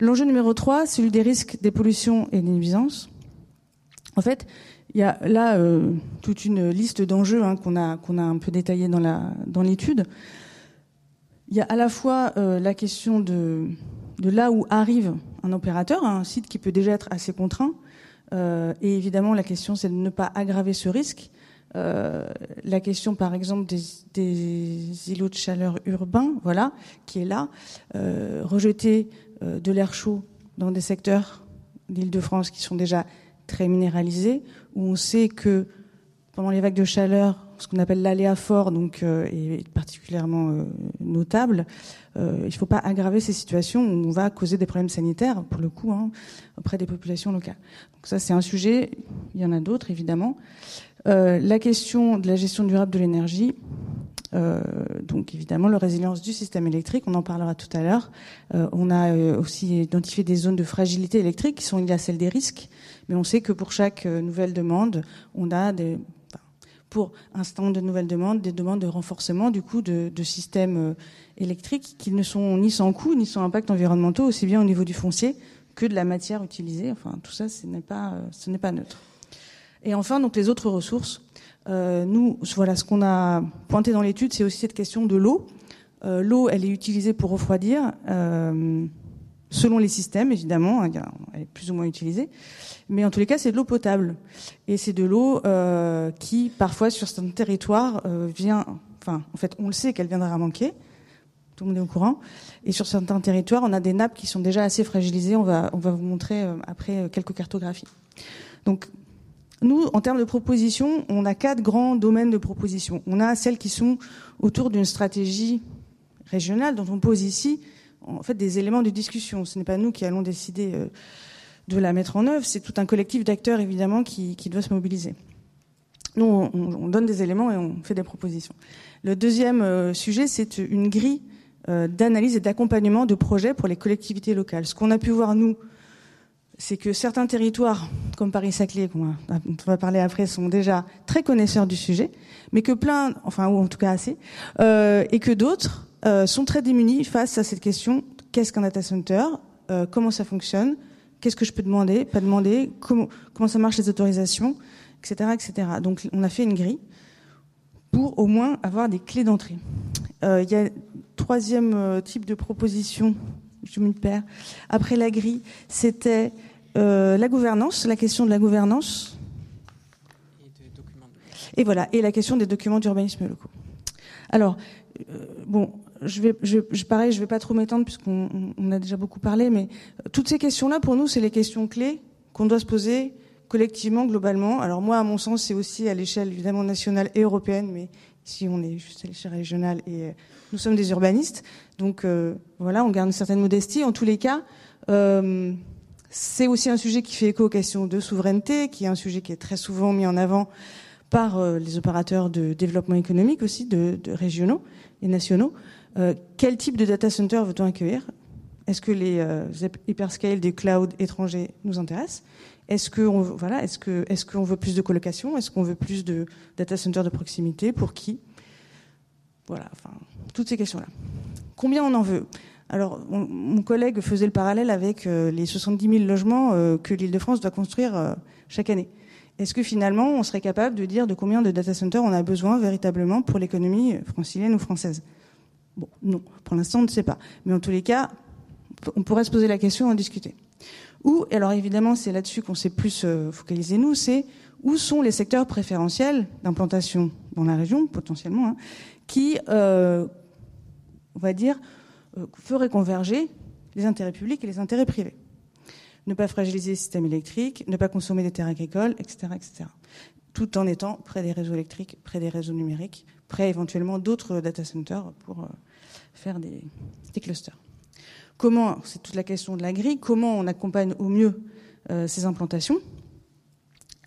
[SPEAKER 1] L'enjeu numéro 3, celui des risques des pollutions et des nuisances. En fait, il y a là euh, toute une liste d'enjeux hein, qu'on a un peu détaillé dans l'étude. Il y a à la fois euh, la question de, là où arrive un opérateur, un site qui peut déjà être assez contraint, euh, et évidemment la question c'est de ne pas aggraver ce risque. Euh, la question, par exemple, des, îlots de chaleur urbains, voilà, qui est là, rejeter de l'air chaud dans des secteurs d'Île-de-France qui sont déjà très minéralisés, où on sait que pendant les vagues de chaleur, ce qu'on appelle l'aléa fort donc euh, est particulièrement euh, notable. Euh, il ne faut pas aggraver ces situations où on va causer des problèmes sanitaires pour le coup hein, auprès des populations locales. Donc ça c'est un sujet. Il y en a d'autres évidemment. la question de la gestion durable de l'énergie. donc évidemment, la résilience du système électrique, on en parlera tout à l'heure. on a aussi identifié des zones de fragilité électrique qui sont liées à celles des risques, mais on sait que pour chaque nouvelle demande, on a des pour un nombre de nouvelles demandes, des demandes de renforcement du coup de, de systèmes euh, électriques qui ne sont ni sans coût ni sans impact environnementaux, aussi bien au niveau du foncier que de la matière utilisée. Enfin, tout ça, ce n'est pas, euh, ce n'est pas neutre. Et enfin, donc les autres ressources. Euh, nous, voilà, ce qu'on a pointé dans l'étude, c'est aussi cette question de l'eau. Euh, l'eau, elle est utilisée pour refroidir, euh, selon les systèmes, évidemment, elle est plus ou moins utilisée. Mais en tous les cas, c'est de l'eau potable. Et c'est de l'eau euh, qui, parfois, sur certains territoires, euh, vient... Enfin, en fait, on le sait qu'elle viendra à manquer. Tout le monde est au courant. Et sur certains territoires, on a des nappes qui sont déjà assez fragilisées. On va, on va vous montrer euh, après quelques cartographies. Donc, nous, en termes de propositions, on a quatre grands domaines de propositions. On a celles qui sont autour d'une stratégie régionale dont on pose ici en fait des éléments de discussion. Ce n'est pas nous qui allons décider euh, de la mettre en œuvre, c'est tout un collectif d'acteurs évidemment qui, doit se mobiliser. Nous, on, donne des éléments et on fait des propositions. Le deuxième euh, sujet, c'est une grille euh, d'analyse et d'accompagnement de projets pour les collectivités locales. Ce qu'on a pu voir, nous, c'est que certains territoires, comme Paris-Saclay, on va parler après, sont déjà très connaisseurs du sujet, mais que plein, enfin, ou en tout cas assez, et que d'autres sont très démunis face à cette question qu'est-ce qu'un data center Comment ça fonctionne Qu'est-ce que je peux demander Pas demander Comment, ça marche les autorisations Etc. etc. Donc, on a fait une grille pour au moins avoir des clés d'entrée. Euh, il y a troisième euh, type de proposition, je m'y perds. Après la grille, c'était euh, la gouvernance, la question de la gouvernance. Et, voilà, et la question des documents d'urbanisme locaux. Alors, bon, je vais, je, je, pareil, je vais pas trop m'étendre puisqu'on on a déjà beaucoup parlé, mais toutes ces questions-là, pour nous, c'est les questions clés qu'on doit se poser collectivement, globalement. Alors moi, à mon sens, c'est aussi à l'échelle évidemment nationale et européenne, mais ici on est juste à l'échelle régionale et euh, nous sommes des urbanistes. Donc euh, voilà, on garde une certaine modestie. En tous les cas, euh, c'est aussi un sujet qui fait écho aux questions de souveraineté, qui est un sujet qui est très souvent mis en avant par les opérateurs de développement économique aussi, de, de régionaux et nationaux. Quel type de data center veut-on accueillir? Est-ce que les hyperscale des clouds étrangers nous intéressent? Est-ce qu'on voilà, est-ce qu'on veut plus de colocation? Est-ce qu'on veut plus de data centers de proximité? Pour qui? Voilà, enfin toutes ces questions-là. Combien on en veut? Alors mon collègue faisait le parallèle avec euh, les 70 000 logements euh, que l'Île-de-France doit construire euh, chaque année. Est-ce que finalement on serait capable de dire de combien de data centers on a besoin véritablement pour l'économie francilienne ou française? Bon, non, pour l'instant on ne sait pas. Mais en tous les cas, on pourrait se poser la question et en discuter. Ou, alors évidemment, c'est là-dessus qu'on s'est plus euh, focalisé nous, c'est où sont les secteurs préférentiels d'implantation dans la région, potentiellement, hein, qui, euh, on va dire, euh, feraient converger les intérêts publics et les intérêts privés. Ne pas fragiliser le système électrique, ne pas consommer des terres agricoles, etc., etc. Tout en étant près des réseaux électriques, près des réseaux numériques, près éventuellement d'autres data centers pour faire des clusters. Comment, c'est toute la question de la grille, comment on accompagne au mieux euh, ces implantations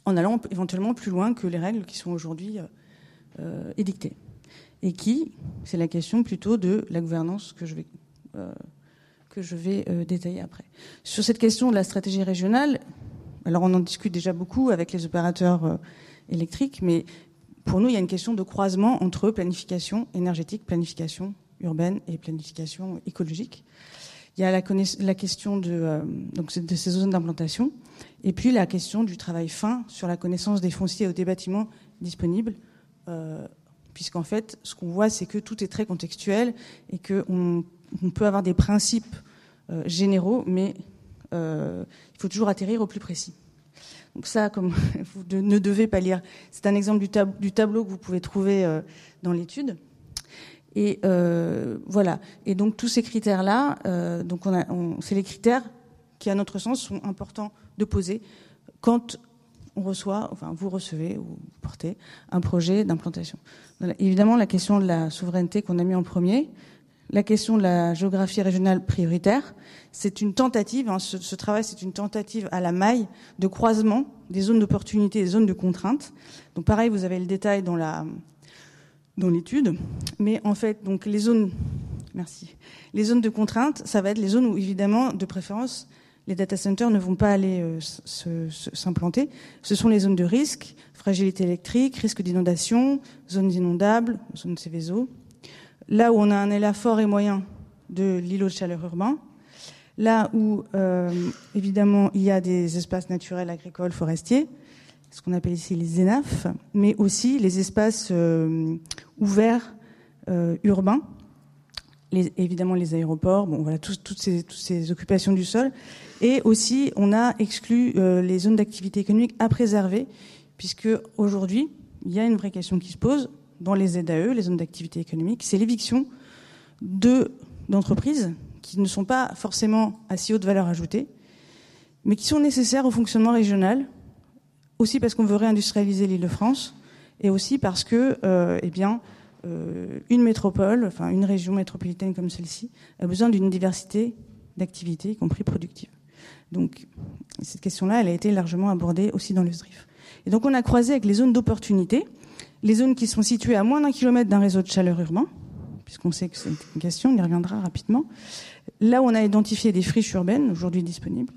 [SPEAKER 1] en allant éventuellement plus loin que les règles qui sont aujourd'hui euh, euh, édictées. Et qui, c'est la question plutôt de la gouvernance que je vais, que je vais détailler après. Sur cette question de la stratégie régionale, alors on en discute déjà beaucoup avec les opérateurs électriques, mais pour nous, il y a une question de croisement entre planification énergétique, planification urbaine et planification écologique. Il y a la, question de, euh, donc de ces zones d'implantation, et puis la question du travail fin sur la connaissance des fonciers et des bâtiments disponibles, euh, puisqu'en fait, ce qu'on voit, c'est que tout est très contextuel et qu'on on peut avoir des principes euh, généraux, mais il faut toujours atterrir au plus précis. Donc ça, comme vous ne devez pas lire, c'est un exemple du, tableau que vous pouvez trouver dans l'étude. Et euh, voilà. Et donc tous ces critères-là, euh, donc c'est les critères qui, à notre sens, sont importants de poser quand on reçoit, enfin vous recevez ou portez un projet d'implantation. Évidemment, la question de la souveraineté qu'on a mis en premier, la question de la géographie régionale prioritaire, c'est une tentative, hein, ce, travail c'est une tentative à la maille de croisement des zones d'opportunité et des zones de contrainte. Donc pareil, vous avez le détail dans la, dans l'étude. Mais en fait, donc les zones, merci, les zones de contrainte, ça va être les zones où évidemment, de préférence, les data centers ne vont pas aller euh, s'implanter. Ce sont les zones de risque, fragilité électrique, risque d'inondation, zones inondables, zones Céveso. Là où on a un élan fort et moyen de l'îlot de chaleur urbain, là où euh, évidemment il y a des espaces naturels, agricoles, forestiers, ce qu'on appelle ici les ENAF, mais aussi les espaces euh, ouverts euh, urbains, évidemment les aéroports, voilà toutes ces, occupations du sol, et aussi on a exclu euh, les zones d'activité économique à préserver, puisque aujourd'hui il y a une vraie question qui se pose dans les ZAE, les zones d'activité économique, c'est l'éviction de d'entreprises qui ne sont pas forcément à si haute valeur ajoutée, mais qui sont nécessaires au fonctionnement régional aussi parce qu'on veut réindustrialiser l'île de France, et aussi parce que, euh, eh euh, une métropole, enfin une région métropolitaine comme celle-ci, a besoin d'une diversité d'activités, y compris productives. Donc, cette question-là, elle a été largement abordée aussi dans le SDRIF. Et donc, on a croisé avec les zones d'opportunité, les zones qui sont situées à moins d'un kilomètre d'un réseau de chaleur urbain, puisqu'on sait que c'est une question, on y reviendra rapidement. Là où on a identifié des friches urbaines, aujourd'hui disponibles.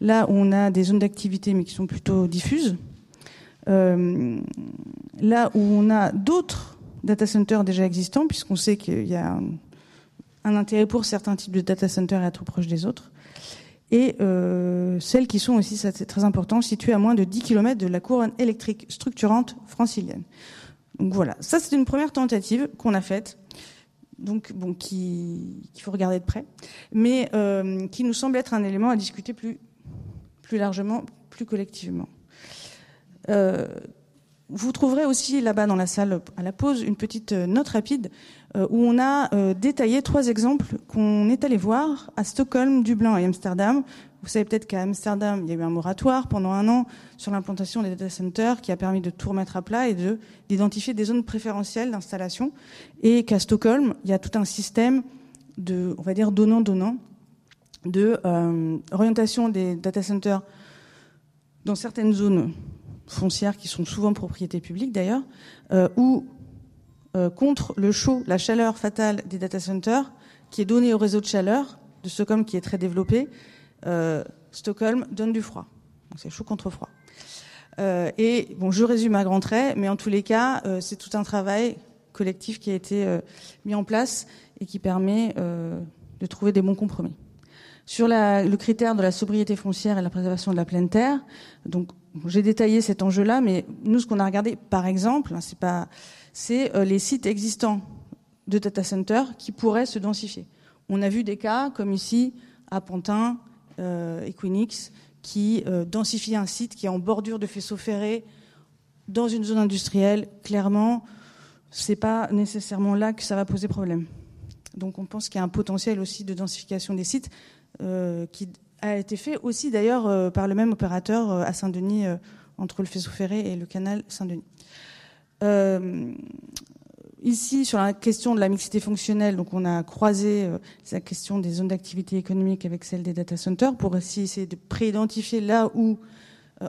[SPEAKER 1] Là où on a des zones d'activité, mais qui sont plutôt diffuses. Euh, là où on a d'autres data centers déjà existants, puisqu'on sait qu'il y a un, intérêt pour certains types de data centers à être proche des autres. Et euh, celles qui sont aussi, c'est très important, situées à moins de 10 km de la couronne électrique structurante francilienne. Donc voilà, ça c'est une première tentative qu'on a faite donc bon, qu'il faut regarder de près, mais euh, qui nous semble être un élément à discuter plus largement, plus collectivement. Euh, vous trouverez aussi là-bas dans la salle à la pause une petite note rapide euh, où on a euh, détaillé trois exemples qu'on est allé voir à Stockholm, Dublin et Amsterdam. Vous savez peut-être qu'à Amsterdam, il y a eu un moratoire pendant un an sur l'implantation des data centers qui a permis de tout remettre à plat et de d'identifier des zones préférentielles d'installation. Et qu'à Stockholm, il y a tout un système de, on va dire, donnant-donnant, de euh, orientation des data centers dans certaines zones foncières qui sont souvent propriété publique d'ailleurs, euh, ou euh, contre le chaud, la chaleur fatale des data centers, qui est donnée au réseau de chaleur de Stockholm qui est très développé, euh, Stockholm donne du froid. Donc c'est chaud contre froid. Euh, et bon, je résume à grands traits, mais en tous les cas, c'est tout un travail collectif qui a été mis en place et qui permet de trouver des bons compromis. Sur le critère de la sobriété foncière et la préservation de la pleine terre, donc j'ai détaillé cet enjeu-là, mais nous, ce qu'on a regardé, par exemple, hein, c'est euh, les sites existants de data centers qui pourraient se densifier. On a vu des cas, comme ici, à Pantin, euh, Equinix, qui euh, densifie un site qui est en bordure de faisceau ferré dans une zone industrielle. Clairement, c'est pas nécessairement là que ça va poser problème. Donc, on pense qu'il y a un potentiel aussi de densification des sites euh, qui a été fait aussi d'ailleurs euh, par le même opérateur euh, à Saint-Denis, euh, entre le faisceau ferré et le canal Saint-Denis. Ici, sur la question de la mixité fonctionnelle, donc on a croisé la question des zones d'activité économique avec celle des data centers pour aussi essayer de préidentifier là où,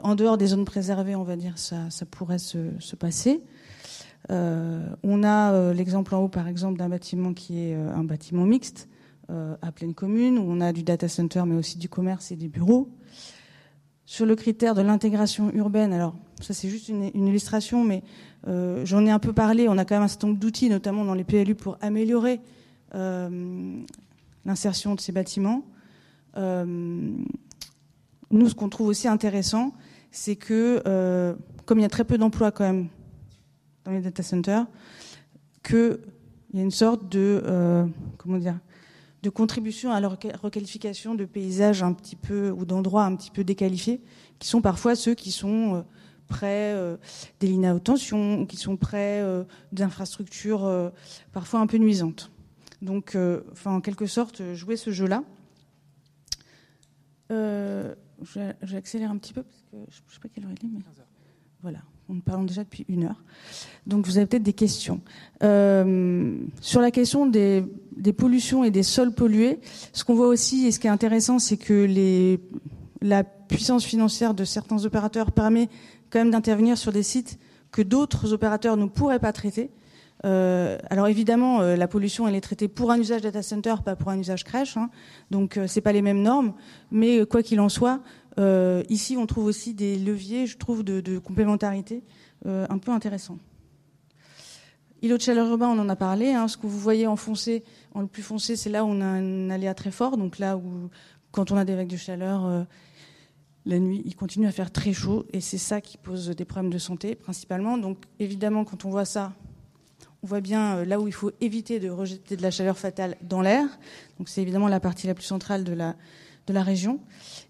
[SPEAKER 1] en dehors des zones préservées, on va dire, ça, ça pourrait se, se passer. On a l'exemple en haut, par exemple, d'un bâtiment qui est un bâtiment mixte à pleine commune, où on a du data center, mais aussi du commerce et des bureaux. Sur le critère de l'intégration urbaine, alors ça c'est juste une, illustration, mais euh, j'en ai un peu parlé. On a quand même un certain nombre d'outils, notamment dans les PLU, pour améliorer euh, l'insertion de ces bâtiments. Euh, nous, ce qu'on trouve aussi intéressant, c'est que comme il y a très peu d'emplois quand même dans les data centers, qu'il y a une sorte de comment dire de contribution à la requalification de paysages un petit peu ou d'endroits un petit peu déqualifiés, qui sont parfois ceux qui sont euh, près euh, des lignes à haute tension, ou qui sont près euh, d'infrastructures euh, parfois un peu nuisantes. Donc, enfin, en quelque sorte, jouer ce jeu-là. J'accélère un petit peu parce que je ne sais pas quelle heure il est, mais voilà. Nous parlons déjà depuis une heure. Donc vous avez peut-être des questions. Euh, sur la question des, des, pollutions et des sols pollués, ce qu'on voit aussi et ce qui est intéressant, c'est que les, la puissance financière de certains opérateurs permet quand même d'intervenir sur des sites que d'autres opérateurs ne pourraient pas traiter. Euh, alors évidemment, euh, la pollution elle est traitée pour un usage data center, pas pour un usage crèche, hein, donc euh, c'est pas les mêmes normes. Mais quoi qu'il en soit, euh, ici, on trouve aussi des leviers, je trouve, de, complémentarité euh, un peu intéressants. Îlot de chaleur urbain, on en a parlé. Hein, ce que vous voyez en foncé, en le plus foncé, c'est là où on a un aléa très fort. Donc là où, quand on a des vagues de chaleur, euh, la nuit, il continue à faire très chaud. Et c'est ça qui pose des problèmes de santé, principalement. Donc évidemment, quand on voit ça, on voit bien là où il faut éviter de rejeter de la chaleur fatale dans l'air. Donc c'est évidemment la partie la plus centrale de la, de la région.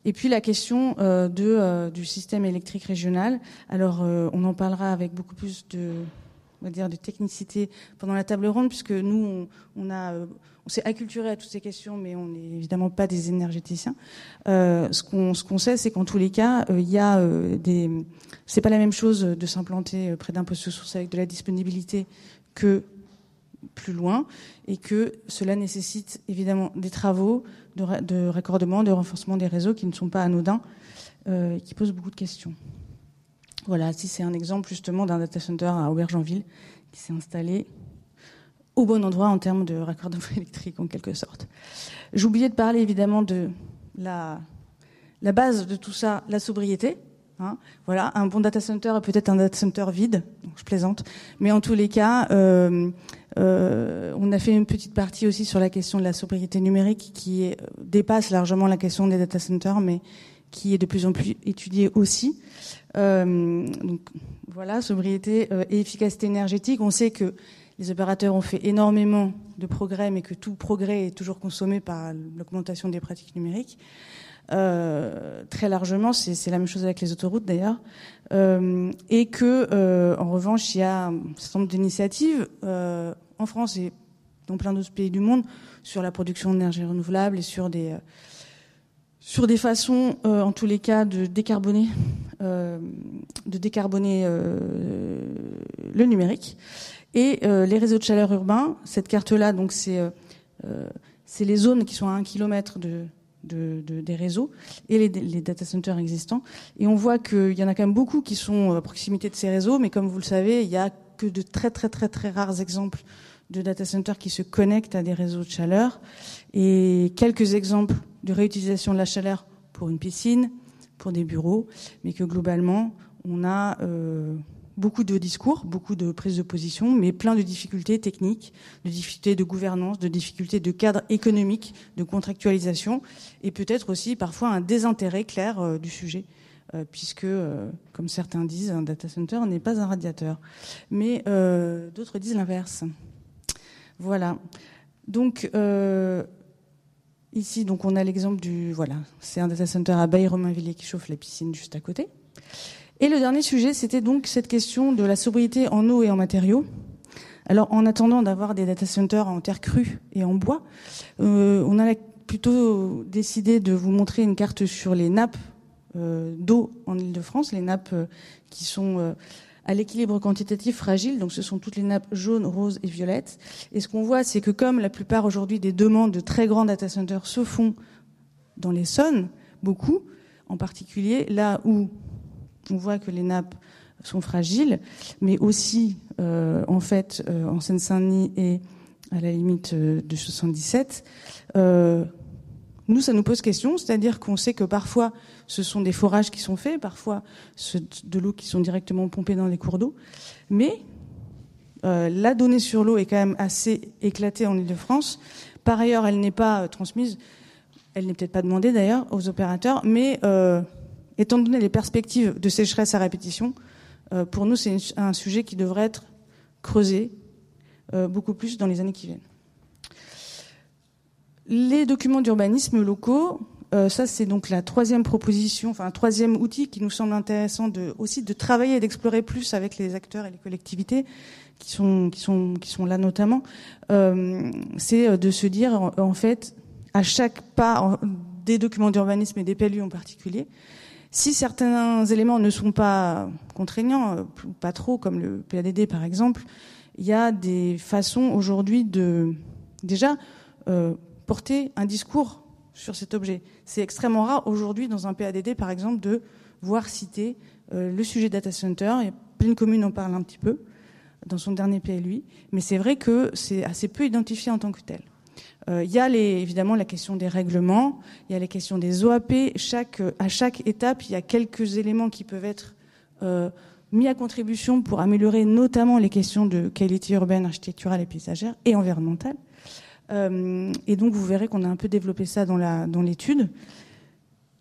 [SPEAKER 1] Et puis la question euh, euh, du système électrique régional. Alors euh, on en parlera avec beaucoup plus de on va dire, de technicité pendant la table ronde, puisque nous, on, on s'est acculturé à toutes ces questions, mais on n'est évidemment pas des énergéticiens. Ce qu'on ce qu'on sait, c'est qu'en tous les cas, il y a des. C'est pas la même chose de s'implanter près d'un poste de source avec de la disponibilité que plus loin, et que cela nécessite évidemment des travaux de, de raccordement, de renforcement des réseaux qui ne sont pas anodins, et qui posent beaucoup de questions. Voilà, si c'est un exemple justement d'un data center à Aubergenville qui s'est installé au bon endroit en termes de raccordement électrique en quelque sorte. J'oubliais de parler évidemment de la base de tout ça, la sobriété. Hein. voilà, un bon data center est peut-être un data center vide, donc je plaisante, mais en tous les cas, euh, euh, on a fait une petite partie aussi sur la question de la sobriété numérique qui dépasse largement la question des data centers, mais qui est de plus en plus étudiée aussi. Euh, donc voilà, sobriété et efficacité énergétique. On sait que les opérateurs ont fait énormément de progrès, mais que tout progrès est toujours consommé par l'augmentation des pratiques numériques. Euh, très largement, c'est la même chose avec les autoroutes d'ailleurs, euh, et que euh, en revanche, il y a un certain nombre d'initiatives en France et dans plein d'autres pays du monde sur la production d'énergie renouvelable et sur des sur des façons, en tous les cas, de décarboner, de décarboner le numérique. Et les réseaux de chaleur urbains, cette carte-là, donc c'est les zones qui sont à un kilomètre de, de, de, des réseaux et les, les, data centers existants. Et on voit qu'il y en a quand même beaucoup qui sont à proximité de ces réseaux, mais comme vous le savez, il y a que de très très très très rares exemples de data centers qui se connectent à des réseaux de chaleur. Et quelques exemples de réutilisation de la chaleur pour une piscine, pour des bureaux, mais que globalement, on a euh, beaucoup de discours, beaucoup de prises de position, mais plein de difficultés techniques, de difficultés de gouvernance, de difficultés de cadre économique, de contractualisation, et peut-être aussi parfois un désintérêt clair euh, du sujet. Euh, puisque, comme certains disent, un data center n'est pas un radiateur. Mais d'autres disent l'inverse. Voilà. Donc, Ici, donc, on a l'exemple du. Voilà, c'est un data center à Baye-Romainvilliers qui chauffe la piscine juste à côté. Et le dernier sujet, c'était donc cette question de la sobriété en eau et en matériaux. Alors, en attendant d'avoir des data centers en terre crue et en bois, euh, on a plutôt décidé de vous montrer une carte sur les nappes euh, d'eau en Ile-de-France, les nappes euh, qui sont à l'équilibre quantitatif fragile, donc ce sont toutes les nappes jaunes, roses et violettes. Et ce qu'on voit, c'est que comme la plupart aujourd'hui des demandes de très grands data centers se font dans les zones, beaucoup, en particulier là où on voit que les nappes sont fragiles, mais aussi euh, en fait euh, en Seine-Saint-Denis et à la limite euh, de 77, nous, ça nous pose question, c'est-à-dire qu'on sait que parfois, ce sont des forages qui sont faits, parfois de l'eau qui sont directement pompées dans les cours d'eau, mais la donnée sur l'eau est quand même assez éclatée en Ile-de-France. Par ailleurs, elle n'est pas transmise, elle n'est peut-être pas demandée d'ailleurs aux opérateurs, mais étant donné les perspectives de sécheresse à répétition, pour nous, c'est un sujet qui devrait être creusé beaucoup plus dans les années qui viennent. Les documents d'urbanisme locaux, euh, ça c'est donc la troisième proposition, enfin un troisième outil qui nous semble intéressant aussi de travailler et d'explorer plus avec les acteurs et les collectivités qui sont là notamment. Euh, c'est euh, de se dire en, fait à chaque pas des documents d'urbanisme et des PLU en particulier, si certains éléments ne sont pas contraignants, euh, pas trop comme le PADD par exemple, il y a des façons aujourd'hui de déjà euh, porter un discours sur cet objet. C'est extrêmement rare aujourd'hui dans un PADD, par exemple, de voir citer euh, le sujet data center. Il y a plein de communes en parlent un petit peu dans son dernier PLUI, mais c'est vrai que c'est assez peu identifié en tant que tel. Euh, il y a évidemment la question des règlements, il y a les questions des OAP. Chaque, à chaque étape, il y a quelques éléments qui peuvent être euh, mis à contribution pour améliorer notamment les questions de qualité urbaine, architecturale et paysagère et environnementale. Euh, et donc vous verrez qu'on a un peu développé ça dans la l'étude.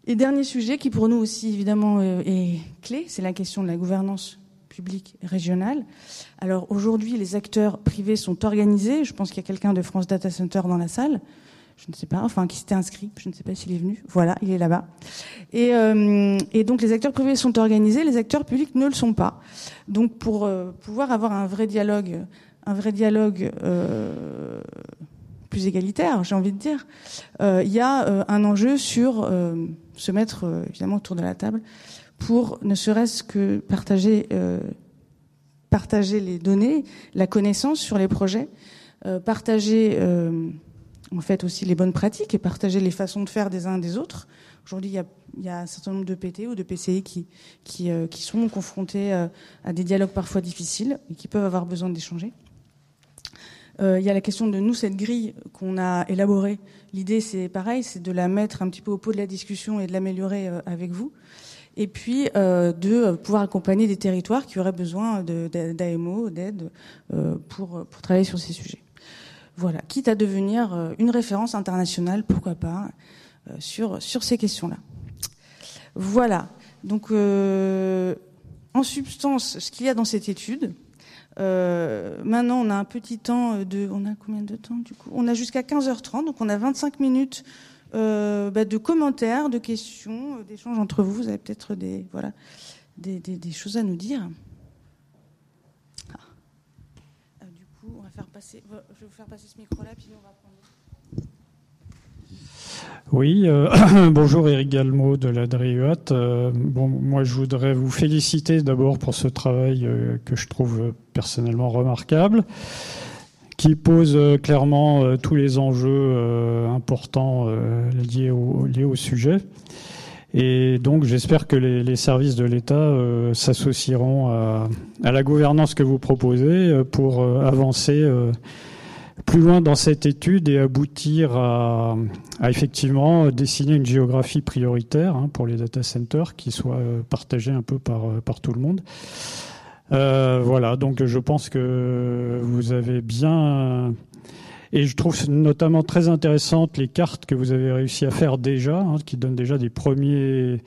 [SPEAKER 1] Et dernier sujet qui pour nous aussi évidemment euh, est clé, c'est la question de la gouvernance publique régionale. Alors aujourd'hui, les acteurs privés sont organisés. Je pense qu'il y a quelqu'un de France Data Center dans la salle. je ne sais pas, enfin qui s'était inscrit, je ne sais pas s'il est venu. Voilà, il est là-bas. Et, et, donc les acteurs privés sont organisés, les acteurs publics ne le sont pas. Donc pour pouvoir avoir un vrai dialogue, un vrai dialogue plus égalitaire, j'ai envie de dire, il y a un enjeu sur se mettre évidemment autour de la table pour ne serait-ce que partager, euh, partager les données, la connaissance sur les projets, euh, partager euh, en fait aussi les bonnes pratiques et partager les façons de faire des uns des autres. Aujourd'hui, il y a, un certain nombre de PT ou de PCI qui, qui sont confrontés à des dialogues parfois difficiles et qui peuvent avoir besoin d'échanger. il y a la question de nous, cette grille qu'on a élaborée. L'idée, c'est pareil, c'est de la mettre un petit peu au pot de la discussion et de l'améliorer avec vous et puis euh, de pouvoir accompagner des territoires qui auraient besoin d'AMO, d'aide euh, pour, pour travailler sur ces sujets. Voilà, quitte à devenir euh, une référence internationale, pourquoi pas, sur, sur ces questions-là. Voilà, donc en substance, ce qu'il y a dans cette étude. maintenant, on a un petit temps de... On a combien de temps du coup? On a jusqu'à 15h30, donc on a 25 minutes euh, bah, de commentaires, de questions, euh, d'échanges entre vous. Vous avez peut-être des, voilà, des, des, choses à nous dire. Ah. Euh, du coup, on va faire passer, je vais vous faire passer ce micro-là, puis on va prendre.
[SPEAKER 3] Oui, bonjour Eric Galmo de la DRIUAT. bon, moi, je voudrais vous féliciter d'abord pour ce travail que je trouve personnellement remarquable qui pose euh, clairement euh, tous les enjeux euh, importants liés au, liés au sujet. Et donc, j'espère que les, services de l'État s'associeront à, la gouvernance que vous proposez pour avancer plus loin dans cette étude et aboutir à, effectivement dessiner une géographie prioritaire hein, pour les data centers qui soit partagée un peu par, par tout le monde. Euh, voilà, donc je pense que vous avez bien et je trouve notamment très intéressantes les cartes que vous avez réussi à faire déjà, hein, qui donnent déjà des premiers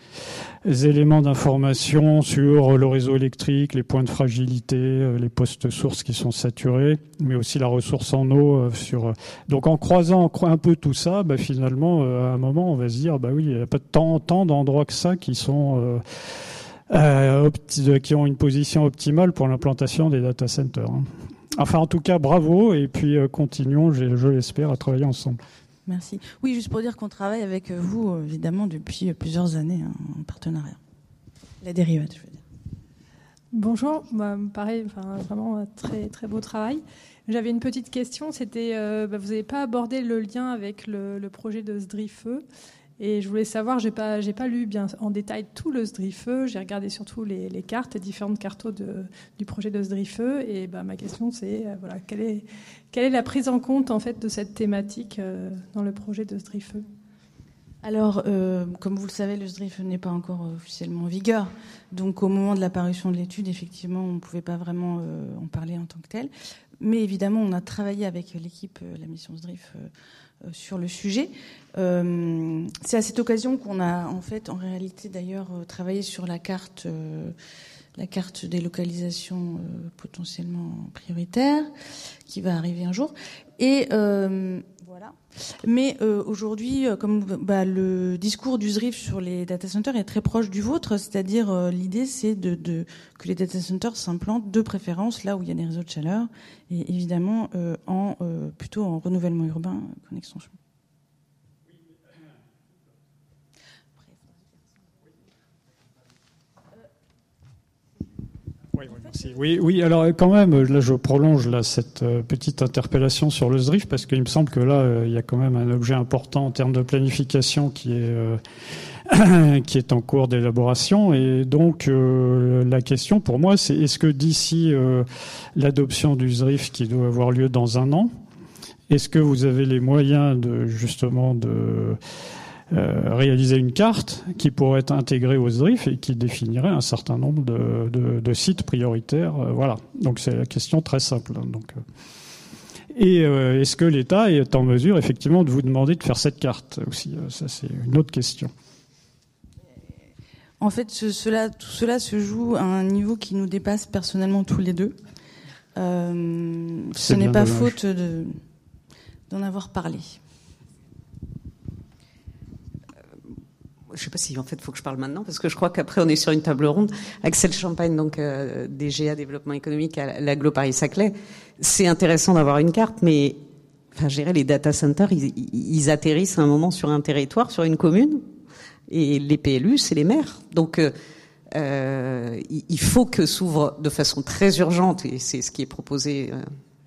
[SPEAKER 3] éléments d'information sur le réseau électrique, les points de fragilité, euh, les postes sources qui sont saturés, mais aussi la ressource en eau. Euh, sur donc en croisant un peu tout ça, bah, finalement, à un moment, on va se dire, bah oui, il n'y a pas tant, tant d'endroits que ça qui sont qui ont une position optimale pour l'implantation des data centers. Hein. Enfin, en tout cas, bravo et puis euh, continuons, je, l'espère, à travailler ensemble.
[SPEAKER 1] Merci. Oui, juste pour dire qu'on travaille avec vous, évidemment, depuis plusieurs années hein, en partenariat. La dérive, je veux dire.
[SPEAKER 4] Bonjour, bah, pareil, enfin, vraiment très très beau travail. J'avais une petite question, c'était, euh, bah, vous n'avez pas abordé le lien avec le, le projet de SDRIFE et je voulais savoir, j'ai pas, pas lu bien en détail tout le SDRIFE, j'ai regardé surtout les, cartes, les différentes cartes du projet de SDRIFE. Et bah, ma question, c'est euh, voilà, quelle est, quelle est la prise en compte en fait de cette thématique euh, dans le projet de SDRIFE
[SPEAKER 1] alors, euh, comme vous le savez, le SDRIF n'est pas encore officiellement en vigueur. Donc, au moment de l'apparition de l'étude, effectivement, on ne pouvait pas vraiment en parler en tant que tel. Mais évidemment, on a travaillé avec l'équipe, la mission SDRIF, sur le sujet. Euh, c'est à cette occasion qu'on a, en fait, en réalité d'ailleurs, euh, travaillé sur la carte, la carte des localisations potentiellement prioritaires, qui va arriver un jour. Et Mais aujourd'hui, comme bah, le discours du ZRIF sur les data centers est très proche du vôtre, c'est-à-dire l'idée c'est de, de, que les data centers s'implantent de préférence là où il y a des réseaux de chaleur et évidemment en plutôt en renouvellement urbain, connexion
[SPEAKER 3] Oui, oui, alors quand même, là je prolonge là, cette euh, petite interpellation sur le SDRIF parce qu'il me semble que là, euh, il y a quand même un objet important en termes de planification qui est, euh, qui est en cours d'élaboration. Et donc la question pour moi, c'est est-ce que d'ici l'adoption du SDRIF qui doit avoir lieu dans un an, est-ce que vous avez les moyens de justement de euh, réaliser une carte qui pourrait être intégrée au SDRIF et qui définirait un certain nombre de, sites prioritaires. Euh, voilà. Donc c'est la question très simple. Hein, donc, euh. et est-ce que l'État est en mesure effectivement de vous demander de faire cette carte aussi Ça c'est une autre question.
[SPEAKER 1] En fait, cela, tout cela se joue à un niveau qui nous dépasse personnellement tous les deux. ce n'est pas faute d'en avoir parlé.
[SPEAKER 5] Je ne sais pas si en fait il faut que je parle maintenant parce que je crois qu'après on est sur une table ronde. Axel Champagne, donc euh, DGA développement économique à l'Aglo Paris Saclay. C'est intéressant d'avoir une carte, mais enfin, je les data centers, ils, ils, atterrissent à un moment sur un territoire, sur une commune, et les PLU, c'est les maires. Donc euh, euh il faut que s'ouvre de façon très urgente, et c'est ce qui est proposé.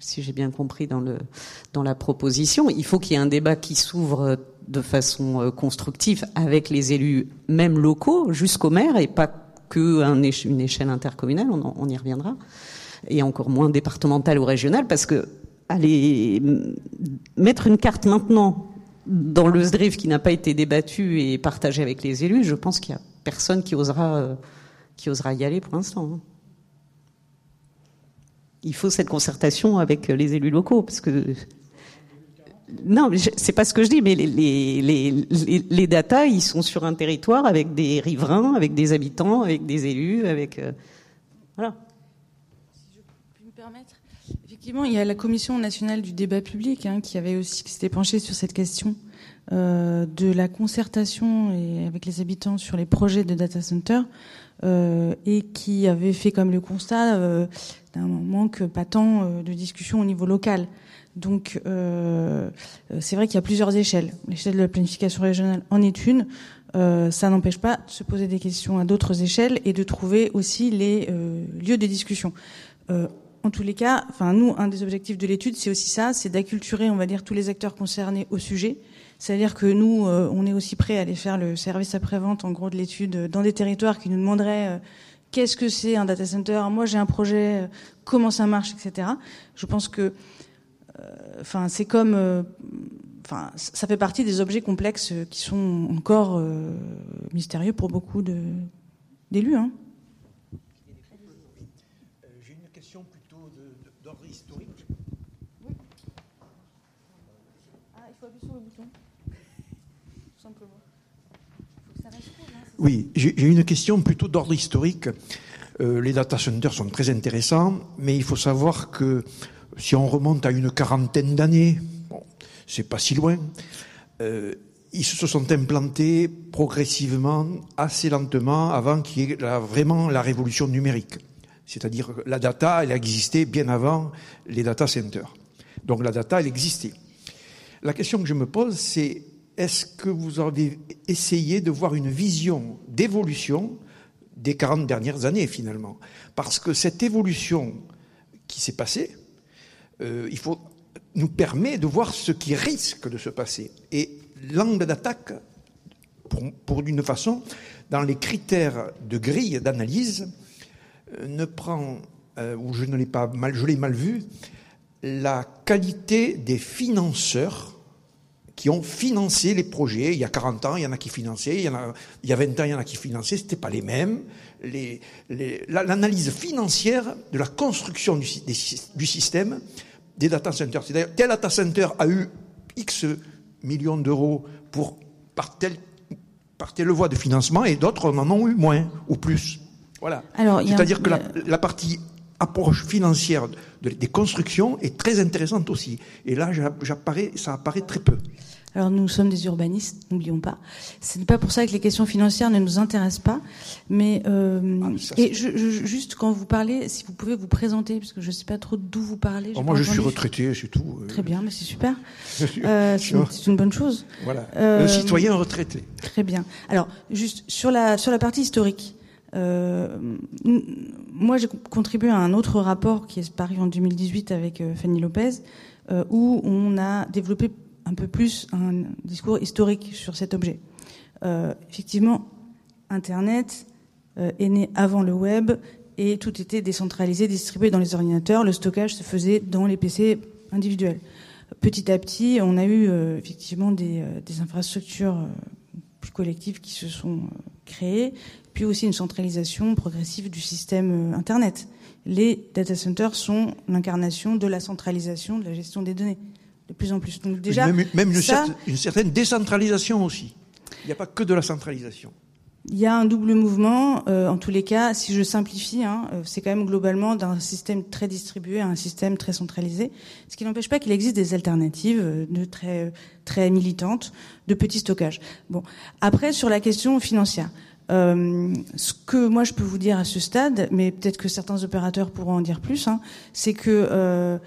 [SPEAKER 5] Euh, si j'ai bien compris dans la proposition, il faut qu'il y ait un débat qui s'ouvre de façon euh, constructive avec les élus, même locaux, jusqu'au maire, et pas que une échelle intercommunale, on, y reviendra, et encore moins départementale ou régionale, parce que aller mettre une carte maintenant dans le SDRIF qui n'a pas été débattu et partagé avec les élus, je pense qu'il y a personne qui osera, euh, qui osera y aller pour l'instant. Il faut cette concertation avec les élus locaux, parce que non, c'est pas ce que je dis, mais les, les, les, les, data, ils sont sur un territoire avec des riverains, avec des habitants, avec des élus, avec euh, voilà.
[SPEAKER 1] Si je peux me permettre, effectivement, il y a la Commission nationale du débat public hein, qui avait aussi qui s'était penchée sur cette question euh, de la concertation et avec les habitants sur les projets de data center et qui avait fait comme le constat euh, d'un manque patent euh, de discussion au niveau local. Donc, euh, c'est vrai qu'il y a plusieurs échelles. L'échelle de la planification régionale en est une. Euh, ça n'empêche pas de se poser des questions à d'autres échelles et de trouver aussi les euh, lieux de discussion. Euh, en tous les cas, enfin nous, un des objectifs de l'étude, c'est aussi ça, c'est d'acculturer, on va dire, tous les acteurs concernés au sujet. C'est-à-dire que nous, euh, on est aussi prêt à aller faire le service après-vente, en gros, de l'étude dans des territoires qui nous demanderaient qu'est-ce que c'est un data center, moi j'ai un projet, comment ça marche, etc. Je pense que euh, enfin, c'est comme, euh, enfin, ça fait partie des objets complexes qui sont encore euh, mystérieux pour beaucoup d'élus. Hein.
[SPEAKER 6] J'ai une question plutôt d'ordre historique.
[SPEAKER 1] Ah, il faut appuyer sur le bouton. Tout simplement.
[SPEAKER 6] Oui, j'ai une question plutôt d'ordre historique. les data centers sont très intéressants, mais il faut savoir que si on remonte à une quarantaine d'années, bon, c'est pas si loin, euh, ils se sont implantés progressivement, assez lentement, avant qu'il y ait vraiment la révolution numérique. C'est-à-dire que la data, elle existait bien avant les data centers. Donc la data, elle existait. La question que je me pose, c'est est-ce que vous avez essayé de voir une vision d'évolution des 40 dernières années finalement? Parce que cette évolution qui s'est passée, euh, il faut nous permet de voir ce qui risque de se passer. Et l'angle d'attaque, pour, pour d'une façon, dans les critères de grille d'analyse, euh, ne prend, euh, ou je ne l'ai pas mal, je l'ai mal vu, la qualité des financeurs qui ont financé les projets. Il y a 40 ans, il y en a qui finançaient, il y, en a, il y a 20 ans, il y en a qui finançaient, c'était pas les mêmes. L'analyse financière de la construction du, du système des data centers. C'est-à-dire, tel data center a eu X millions d'euros pour, par telle, par telle voie de financement et d'autres en ont eu moins ou plus? Voilà. C'est-à-dire que la, la, partie approche financière des constructions est très intéressante aussi. Et là, j'apparais, ça apparaît très peu.
[SPEAKER 1] Alors nous sommes des urbanistes, n'oublions pas. Ce n'est pas pour ça que les questions financières ne nous intéressent pas, mais euh, ah, et je, je, juste quand vous parlez, si vous pouvez vous présenter, parce que je ne sais pas trop d'où vous parlez.
[SPEAKER 6] Oh, moi, je suis retraité, c'est tout.
[SPEAKER 1] Très bien, mais c'est super. euh, c'est une bonne chose.
[SPEAKER 6] Voilà, euh, un citoyen retraité.
[SPEAKER 1] Très bien. Alors, juste sur la sur la partie historique. Euh, moi, j'ai contribué à un autre rapport qui est paru en 2018 avec euh, Fanny Lopez, euh, où on a développé un peu plus un discours historique sur cet objet. Effectivement, Internet est né avant le web et tout était décentralisé, distribué dans les ordinateurs. Le stockage se faisait dans les PC individuels. Petit à petit, on a eu effectivement des, infrastructures plus collectives qui se sont créées, puis aussi une centralisation progressive du système Internet. Les data centers sont l'incarnation de la centralisation de la gestion des données de plus en plus.
[SPEAKER 6] déjà, même, une, certaine décentralisation aussi. Il n'y a pas que de la centralisation.
[SPEAKER 1] il y a un double mouvement. Euh, en tous les cas, si je simplifie, hein, euh, c'est quand même globalement d'un système très distribué à un système très centralisé. Ce qui n'empêche pas qu'il existe des alternatives euh, de très très militantes de petits stockages. Bon, après sur la question financière. Euh, ce que moi je peux vous dire à ce stade, mais peut-être que certains opérateurs pourront en dire plus, hein, c'est que euh,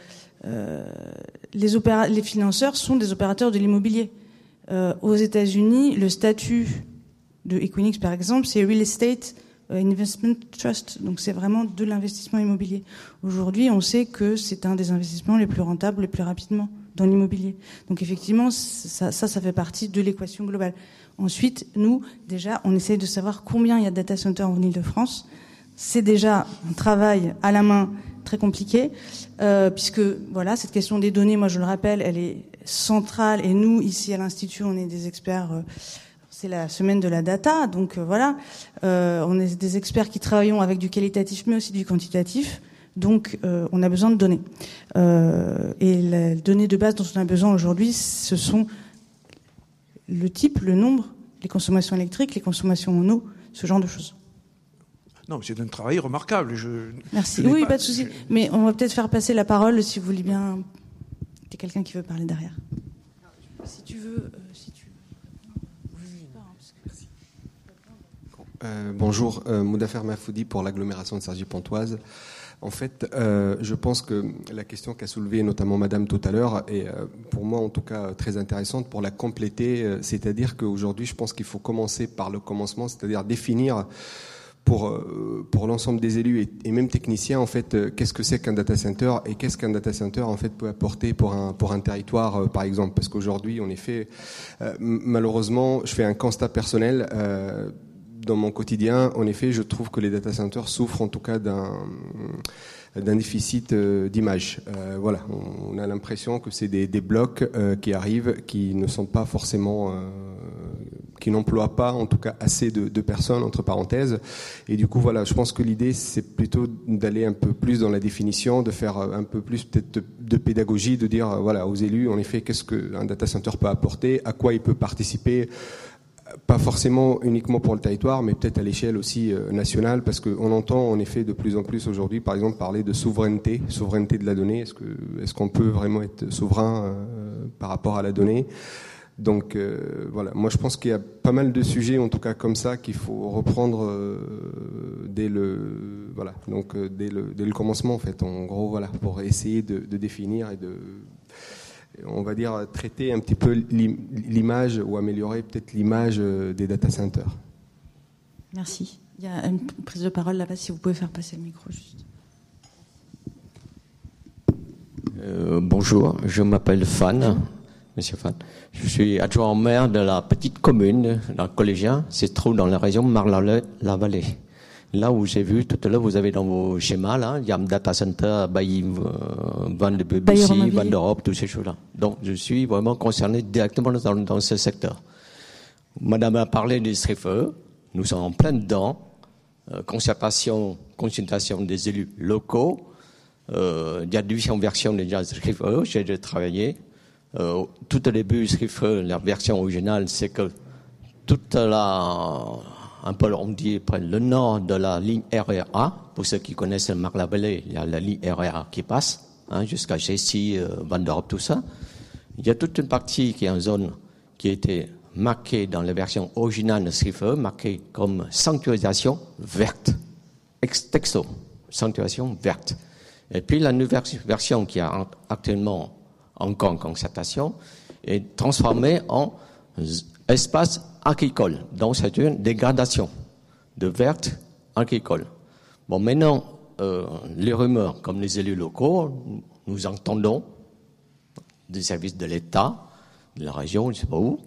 [SPEAKER 1] les, les financeurs sont des opérateurs de l'immobilier. aux États-Unis, le statut de Equinix par exemple, c'est Real Estate euh, Investment Trust. Donc c'est vraiment de l'investissement immobilier. Aujourd'hui, on sait que c'est un des investissements les plus rentables, les plus rapidement dans l'immobilier. Donc effectivement, ça, ça fait partie de l'équation globale. Ensuite, nous, déjà, on essaye de savoir combien il y a de data centers en Ile-de-France. C'est déjà un travail à la main très compliqué, euh, puisque voilà, cette question des données, moi je le rappelle, elle est centrale. Et nous, ici à l'Institut, on est des experts. Euh, c'est la semaine de la data, donc euh, voilà, euh, on est des experts qui travaillons avec du qualitatif mais aussi du quantitatif, donc euh, on a besoin de données. et les données de base dont on a besoin aujourd'hui, ce sont le type, le nombre, les consommations électriques, les consommations en eau, ce genre de choses.
[SPEAKER 6] Non, c'est un travail remarquable. Je,
[SPEAKER 1] Merci. oui, pas, de souci. Mais on va peut-être faire passer la parole si vous voulez bien. Il y a quelqu'un qui veut parler derrière. Si tu veux.
[SPEAKER 7] Euh, bonjour, euh, Moudafer Mafoudi pour l'agglomération de Sergi-Pontoise. En fait, euh, je pense que la question qu'a soulevée notamment Madame tout à l'heure est, pour moi en tout cas, très intéressante pour la compléter. c'est-à-dire qu'aujourd'hui, je pense qu'il faut commencer par le commencement, c'est-à-dire définir pour, pour l'ensemble des élus et, même techniciens, en fait, qu'est-ce que c'est qu'un data center et qu'est-ce qu'un data center, en fait, peut apporter pour un, pour un territoire, par exemple. Parce qu'aujourd'hui, en effet, malheureusement, je fais un constat personnel dans mon quotidien, en effet, je trouve que les data centers souffrent en tout cas d'un d'un déficit euh, d'image. Euh, voilà, on, a l'impression que c'est des, des, blocs euh, qui arrivent, qui ne sont pas forcément, qui n'emploient pas, en tout cas, assez de, de, personnes entre parenthèses. Et du coup, voilà, je pense que l'idée, c'est plutôt d'aller un peu plus dans la définition, de faire un peu plus peut-être de, pédagogie, de dire, voilà, aux élus, en effet, qu'est-ce qu'un data center peut apporter, à quoi il peut participer pas forcément uniquement pour le territoire, mais peut-être à l'échelle aussi euh, nationale, parce qu'on entend en effet de plus en plus aujourd'hui, par exemple, parler de souveraineté, souveraineté de la donnée. Est-ce qu'on peut vraiment être souverain euh, par rapport à la donnée? Donc euh, voilà, moi je pense qu'il y a pas mal de sujets, en tout cas comme ça, qu'il faut reprendre dès le voilà, donc dès le dès le commencement en fait, en gros voilà, pour essayer de définir et de on va dire, traiter un petit peu l'image ou améliorer peut-être l'image euh, des data centers.
[SPEAKER 1] Merci. Il y a une prise de parole là-bas, si vous pouvez faire passer le micro juste.
[SPEAKER 8] Euh, bonjour, je m'appelle Fan, Monsieur Fan. Je suis adjoint au maire de la petite commune, dans collégien, c'est trop dans la région Marne-la-Vallée. Là où j'ai vu tout à l'heure, vous avez dans vos schémas, là, il y a un data center, Bailly, Van de BBC, Van d'Europe, toutes ces choses-là. Donc, je suis vraiment concerné directement dans, dans ce secteur. Madame a parlé des SRIFE, nous sommes en plein dedans, euh, concertation, consultation des élus locaux, euh, il y a différentes versions déjà SRIFE, j'ai déjà travaillé. Euh, tout au début, SRIFE, la version originale, c'est que toute la un peu, on dit, le nord de la ligne REA. Pour ceux qui connaissent le Marne-la-Vallée, il y a la ligne REA qui passe hein, jusqu'à Jessie, euh, Van tout ça. Il y a toute une partie qui est en zone qui été marquée dans la version originale de Srife, marquée comme sanctuarisation verte. Ex texto, sanctuarisation verte. Et puis la nouvelle version qui est actuellement encore en concertation est transformée en espace agricole. Donc c'est une dégradation de verte agricole. Bon, maintenant, euh, les rumeurs, comme les élus locaux, nous entendons des services de l'État, de la région, je ne sais pas où,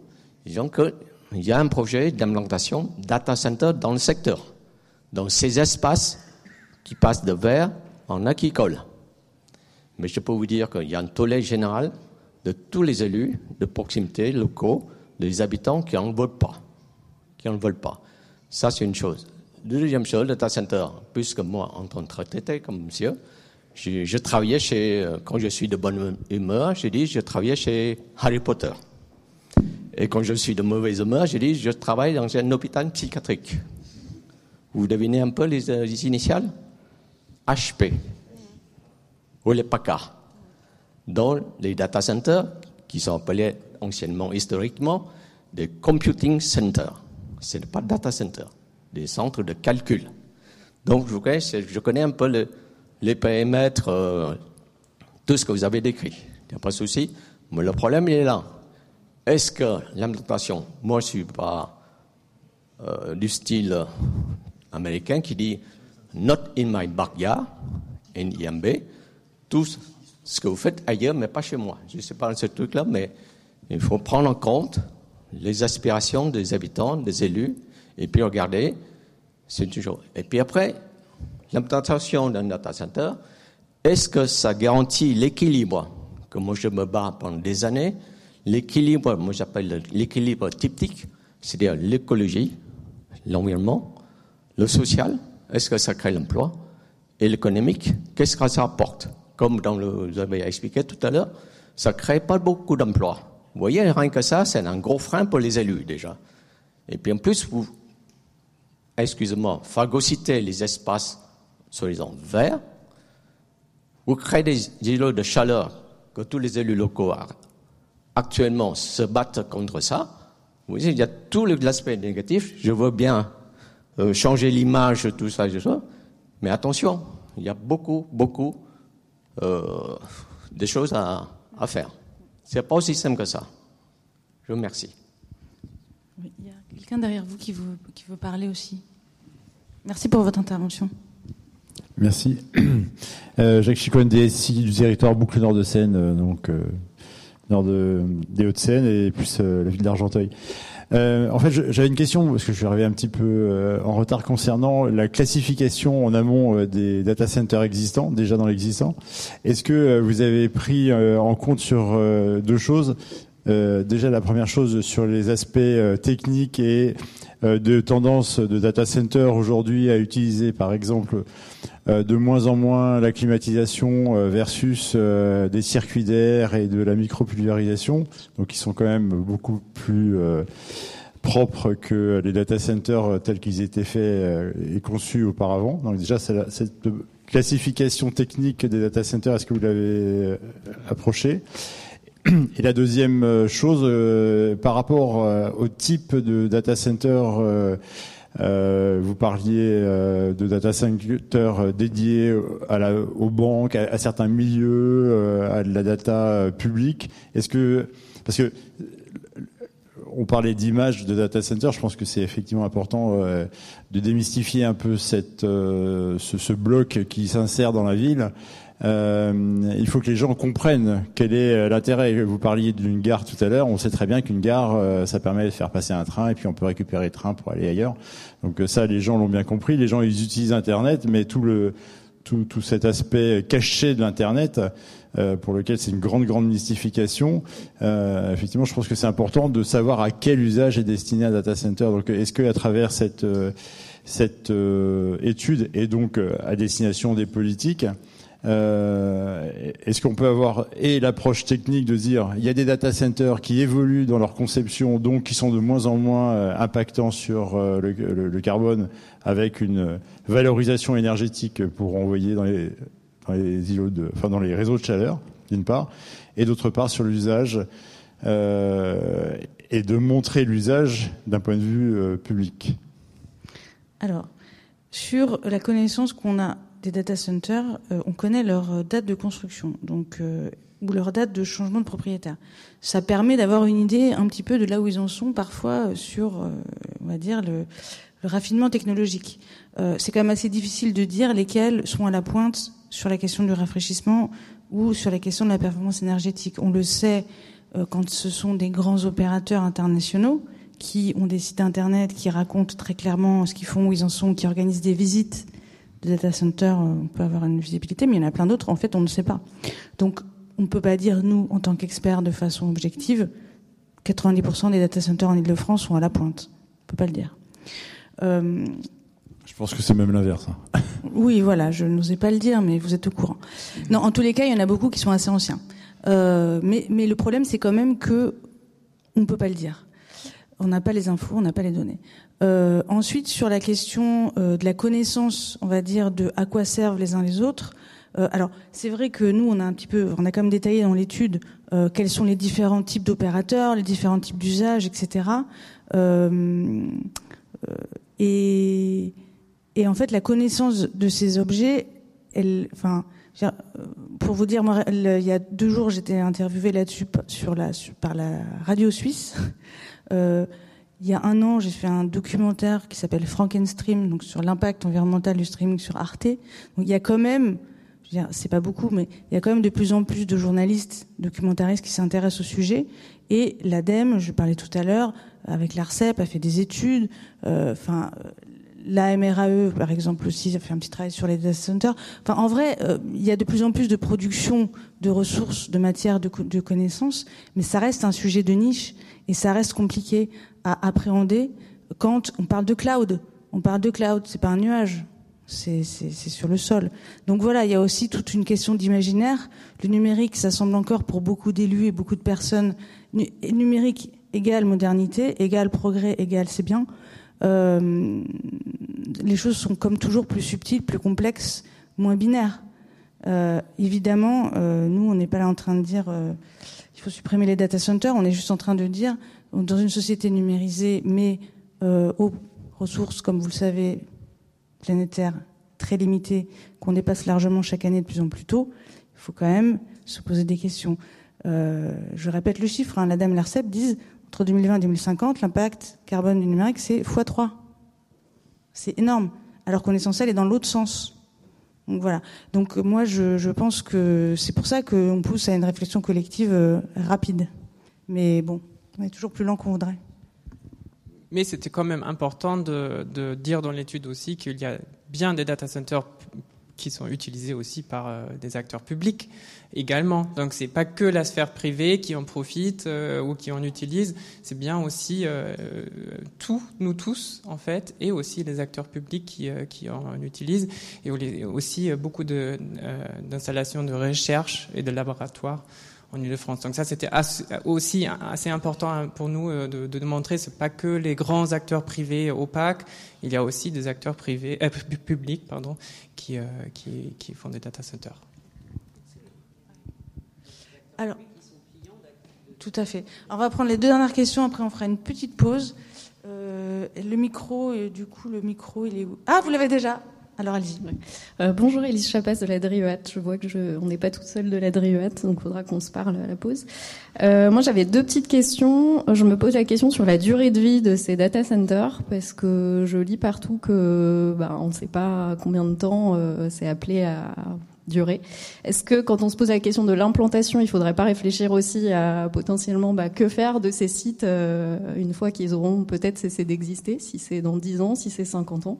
[SPEAKER 8] disant qu'il y a un projet d'implantation data center dans le secteur, dans ces espaces qui passent de vert en agricole. Mais je peux vous dire qu'il y a un tollé général de tous les élus de proximité locaux des habitants qui n'en veulent pas. Qui n'en veulent pas. Ça, c'est une chose. Deuxième chose, le data center, puisque moi, en tant que traité comme monsieur, je, travaillais chez, euh, quand je suis de bonne humeur, j'ai dit, je travaillais chez Harry Potter. Et quand je suis de mauvaise humeur, je dis, je travaille dans un hôpital psychiatrique. Vous devinez un peu les, euh, les initiales? HP ou les PACA. Dans les data centers, qui sont appelés anciennement, historiquement, des computing centers. Ce n'est pas data center, des centres de calcul. Donc, je connais, je connais un peu le, les périmètres, euh, tout ce que vous avez décrit. Il n'y a pas de souci. Mais le problème, il est là. Est-ce que l'implantation, moi je ne suis pas euh, du style américain qui dit Not in my backyard, IMB, tout ce que vous faites ailleurs, mais pas chez moi. Je ne sais pas ce truc-là, mais il faut prendre en compte les aspirations des habitants, des élus, et puis regarder, c'est toujours. Et puis après, l'implantation d'un data center, est-ce que ça garantit l'équilibre que moi je me bats pendant des années L'équilibre, moi j'appelle l'équilibre typique, c'est-à-dire l'écologie, l'environnement, le social, est-ce que ça crée l'emploi Et l'économique, qu'est-ce que ça apporte? Comme vous avez expliqué tout à l'heure, ça ne crée pas beaucoup d'emplois. Vous voyez, rien que ça, c'est un gros frein pour les élus déjà. Et puis en plus, vous, excusez-moi, phagocytez les espaces soi-disant verts, vous créez des îlots de chaleur que tous les élus locaux actuellement se battent contre ça. Vous voyez, il y a tout l'aspect négatif. Je veux bien euh, changer l'image, tout ça, tout ça, mais attention, il y a beaucoup, beaucoup euh, de choses à faire. C'est pas aussi simple que ça. Je vous remercie.
[SPEAKER 1] il y a quelqu'un derrière vous qui veut, qui veut parler aussi. Merci pour votre intervention.
[SPEAKER 9] Merci. Euh, Jacques Chicone, DSI du territoire Boucle Nord de Seine, euh, donc euh, nord de, des Hauts-de-Seine et plus euh, la ville d'Argenteuil. Euh, en fait, j'avais une question parce que je suis arrivé un petit peu euh, en retard concernant la classification en amont des data centers existants, déjà dans l'existant. Est-ce que vous avez pris en compte sur deux choses? Déjà, la première chose sur les aspects techniques et de tendance de data center aujourd'hui à utiliser, par exemple, euh, de moins en moins la climatisation euh, versus euh, des circuits d'air et de la micropulvérisation, donc ils sont quand même beaucoup plus propres que les data centers tels qu'ils étaient faits et conçus auparavant. Donc déjà, cette classification technique des data centers, est-ce que vous l'avez approché? et la deuxième chose, par rapport au type de data center euh, vous parliez euh, de data centers dédiés à la, aux banques, à, certains milieux, euh, à de la data publique. Est-ce que parce que on parlait d'image de data center, je pense que c'est effectivement important de démystifier un peu cette, ce, ce, bloc qui s'insère dans la ville. Euh, il faut que les gens comprennent quel est euh, l'intérêt. Vous parliez d'une gare tout à l'heure. On sait très bien qu'une gare, euh, ça permet de faire passer un train et puis on peut récupérer le train pour aller ailleurs. Donc ça, les gens l'ont bien compris. Les gens, ils utilisent Internet, mais tout le tout, tout cet aspect caché de l'Internet, euh, pour lequel c'est une grande, grande mystification. Euh, effectivement, je pense que c'est important de savoir à quel usage est destiné un data center. Donc, est-ce que à travers cette cette étude et donc à destination des politiques, euh, Est-ce qu'on peut avoir et l'approche technique de dire il y a des data centers qui évoluent dans leur conception, donc qui sont de moins en moins euh, impactants sur euh, le, carbone, avec une valorisation énergétique pour envoyer dans les, dans les îlots de, enfin dans les réseaux de chaleur, d'une part, et d'autre part sur l'usage et de montrer l'usage d'un point de vue public?
[SPEAKER 1] Alors, sur la connaissance qu'on a des data centers, euh, on connaît leur euh, date de construction, donc euh, ou leur date de changement de propriétaire. Ça permet d'avoir une idée un petit peu de là où ils en sont parfois sur, on va dire, le, le raffinement technologique. c'est quand même assez difficile de dire lesquels sont à la pointe sur la question du rafraîchissement ou sur la question de la performance énergétique. On le sait quand ce sont des grands opérateurs internationaux qui ont des sites internet qui racontent très clairement ce qu'ils font, où ils en sont, qui organisent des visites de data centers, on peut avoir une visibilité, mais il y en a plein d'autres, en fait, on ne sait pas. Donc, on ne peut pas dire, nous, en tant qu'experts, de façon objective, 90% des data centers en Ile-de-France sont à la pointe. On ne peut pas le dire.
[SPEAKER 9] Euh, je pense que c'est même l'inverse. Hein.
[SPEAKER 1] oui, voilà, je n'osais pas le dire, mais vous êtes au courant. Non, en tous les cas, il y en a beaucoup qui sont assez anciens. Euh, mais, mais le problème, c'est quand même que on ne peut pas le dire. On n'a pas les infos, on n'a pas les données. Euh, ensuite, sur la question euh, de la connaissance, on va dire, de à quoi servent les uns les autres. Euh, alors, c'est vrai que nous, on a un petit peu, on a quand même détaillé dans l'étude quels sont les différents types d'opérateurs, les différents types d'usages, etc. Et, en fait, la connaissance de ces objets, elle, enfin, pour vous dire, il y a deux jours, j'étais interviewée là-dessus par la radio suisse. Euh, il y a un an, j'ai fait un documentaire qui s'appelle Frankenstream, donc sur l'impact environnemental du streaming sur Arte. Il y a quand même, je veux dire, c'est pas beaucoup, mais il y a quand même de plus en plus de journalistes, documentaristes qui s'intéressent au sujet. Et l'ADEME, je parlais tout à l'heure, avec l'ARCEP, a fait des études. Euh, enfin, la MRAE, par exemple, aussi, a fait un petit travail sur les data centers. Enfin, en vrai, euh, il y a de plus en plus de production de ressources, de matières, de, de, connaissances, mais ça reste un sujet de niche et ça reste compliqué à appréhender quand on parle de cloud. On parle de cloud, c'est pas un nuage, c'est sur le sol. Donc voilà, il y a aussi toute une question d'imaginaire. Le numérique, ça semble encore pour beaucoup d'élus et beaucoup de personnes, numérique égale modernité, égale progrès, égale c'est bien. Euh, les choses sont comme toujours plus subtiles, plus complexes, moins binaires. Euh, évidemment, euh, nous, on n'est pas là en train de dire il faut supprimer les data centers. On est juste en train de dire dans une société numérisée, mais aux ressources, comme vous le savez, planétaires très limitées, qu'on dépasse largement chaque année de plus en plus tôt, il faut quand même se poser des questions. Je répète le chiffre, hein, la dame l'ARCEP disent entre 2020 et 2050, l'impact carbone du numérique, c'est x3. C'est énorme. Alors qu'on est censé aller dans l'autre sens. Donc voilà. Donc moi, je, pense que c'est pour ça qu'on pousse à une réflexion collective euh, rapide. Mais bon, on est toujours plus lent qu'on voudrait.
[SPEAKER 2] Mais c'était quand même important de dire dans l'étude aussi qu'il y a bien des data centers qui sont utilisés aussi par euh, des acteurs publics également. Donc c'est pas que la sphère privée qui en profite euh, ou qui en utilise, c'est bien aussi euh, tout, nous tous en fait, et aussi les acteurs publics qui, euh, en utilisent, et aussi beaucoup d'installations de recherche et de laboratoires en Ile-de-France. Donc ça, c'était aussi assez important pour nous euh, de, de montrer, c'est pas que les grands acteurs privés opaques, il y a aussi des acteurs privés, euh, publics, pardon, qui, euh, qui, qui font des data centers.
[SPEAKER 1] Alors, tout à fait. on va prendre les deux dernières questions, après on fera une petite pause. Le micro, du coup, le micro, il est où? Ah, vous l'avez déjà? Alors allez-y.
[SPEAKER 10] Euh, bonjour Elise Chapas de la DRIEAT. Je vois que je, on n'est pas toute seule de la DRIEAT, donc il faudra qu'on se parle à la pause. Euh, moi j'avais deux petites questions. Je me pose la question sur la durée de vie de ces data centers, parce que je lis partout que bah, on ne sait pas combien de temps euh, c'est appelé à durer. Est-ce que quand on se pose la question de l'implantation, il faudrait pas réfléchir aussi à potentiellement bah, que faire de ces sites euh, une fois qu'ils auront peut-être cessé d'exister, si c'est dans 10 ans, si c'est 50 ans?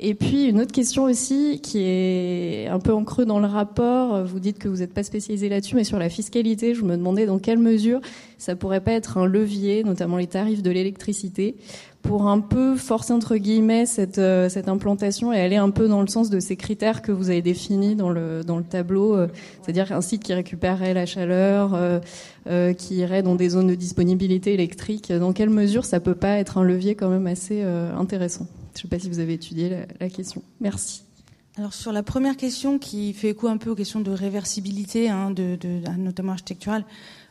[SPEAKER 10] Et puis une autre question aussi qui est un peu en creux dans le rapport. Vous dites que vous n'êtes pas spécialisé là-dessus, mais sur la fiscalité, je me demandais dans quelle mesure ça pourrait pas être un levier, notamment les tarifs de l'électricité, pour un peu forcer entre guillemets cette, euh, implantation et aller un peu dans le sens de ces critères que vous avez définis dans le, tableau, euh, c'est-à-dire un site qui récupérerait la chaleur, euh, qui irait dans des zones de disponibilité électrique. Dans quelle mesure ça peut pas être un levier quand même assez intéressant? Je ne sais pas si vous avez étudié la, question. Merci.
[SPEAKER 1] Alors sur la première question qui fait écho un peu aux questions de réversibilité, hein, notamment architecturale,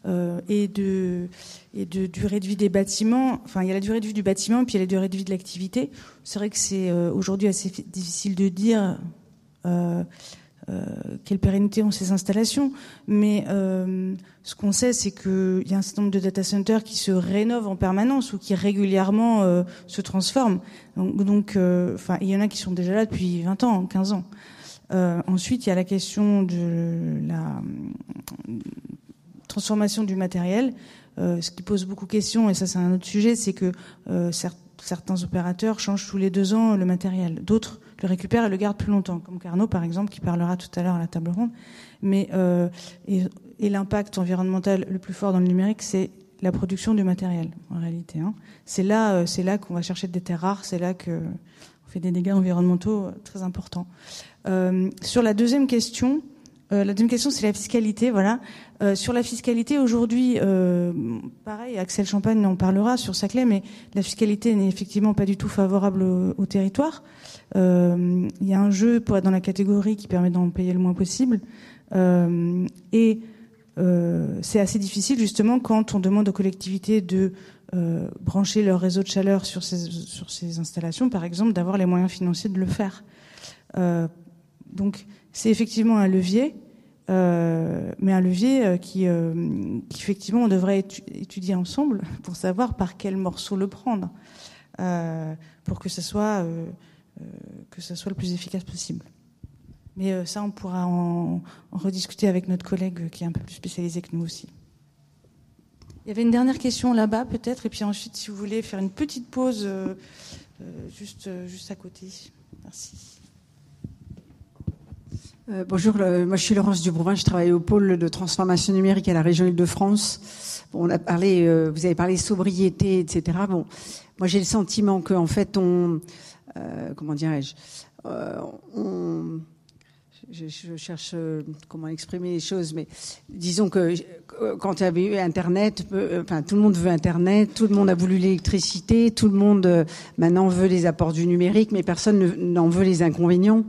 [SPEAKER 1] euh, et, de, et de durée de vie des bâtiments, enfin il y a la durée de vie du bâtiment, puis il y a la durée de vie de l'activité. C'est vrai que c'est euh, aujourd'hui assez difficile de dire euh, euh, quelle pérennité ont ces installations. Mais euh, ce qu'on sait, c'est qu'il y a un certain nombre de data centers qui se rénovent en permanence ou qui régulièrement euh, se transforment. Donc, il y en a qui sont déjà là depuis 20 ans, 15 ans. Ensuite, il y a la question de la transformation du matériel. ce qui pose beaucoup de questions, et ça c'est un autre sujet, c'est que certains opérateurs changent tous les deux ans le matériel. D'autres le récupère et le garde plus longtemps, comme Carnot par exemple, qui parlera tout à l'heure à la table ronde. Mais euh, l'impact environnemental le plus fort dans le numérique, c'est la production du matériel en réalité. Hein. C'est là, euh, c'est là qu'on va chercher des terres rares, c'est là que on fait des dégâts environnementaux très importants. Euh, sur la deuxième question, Euh, la deuxième question, c'est la fiscalité. Voilà. Euh, sur la fiscalité, aujourd'hui, euh, pareil, Axel Champagne en parlera sur Saclay, mais la fiscalité n'est effectivement pas du tout favorable au territoire. Il y a un jeu pour être dans la catégorie qui permet d'en payer le moins possible. et c'est assez difficile, justement, quand on demande aux collectivités de brancher leur réseau de chaleur sur ces, installations, par exemple, d'avoir les moyens financiers de le faire. donc, c'est effectivement un levier, euh, mais un levier euh, qui, euh, qui, effectivement, on devrait étudier ensemble pour savoir par quel morceau le prendre, pour que ça soit que ça soit le plus efficace possible. Mais ça, on pourra en, rediscuter avec notre collègue qui est un peu plus spécialisé que nous aussi. Il y avait une dernière question là-bas, peut-être, et puis ensuite, si vous voulez faire une petite pause juste, juste à côté. Merci.
[SPEAKER 11] Euh, bonjour, moi je suis Laurence Dubrovin, je travaille au pôle de transformation numérique à la région Île-de-France. On a parlé, euh, vous avez parlé sobriété, etc. Bon, moi j'ai le sentiment qu'en fait on, euh, comment dirais-je, on, je, cherche comment exprimer les choses, mais disons que quand il y avait eu Internet, enfin tout le monde veut Internet, tout le monde a voulu l'électricité, tout le monde maintenant veut les apports du numérique, mais personne n'en veut les inconvénients.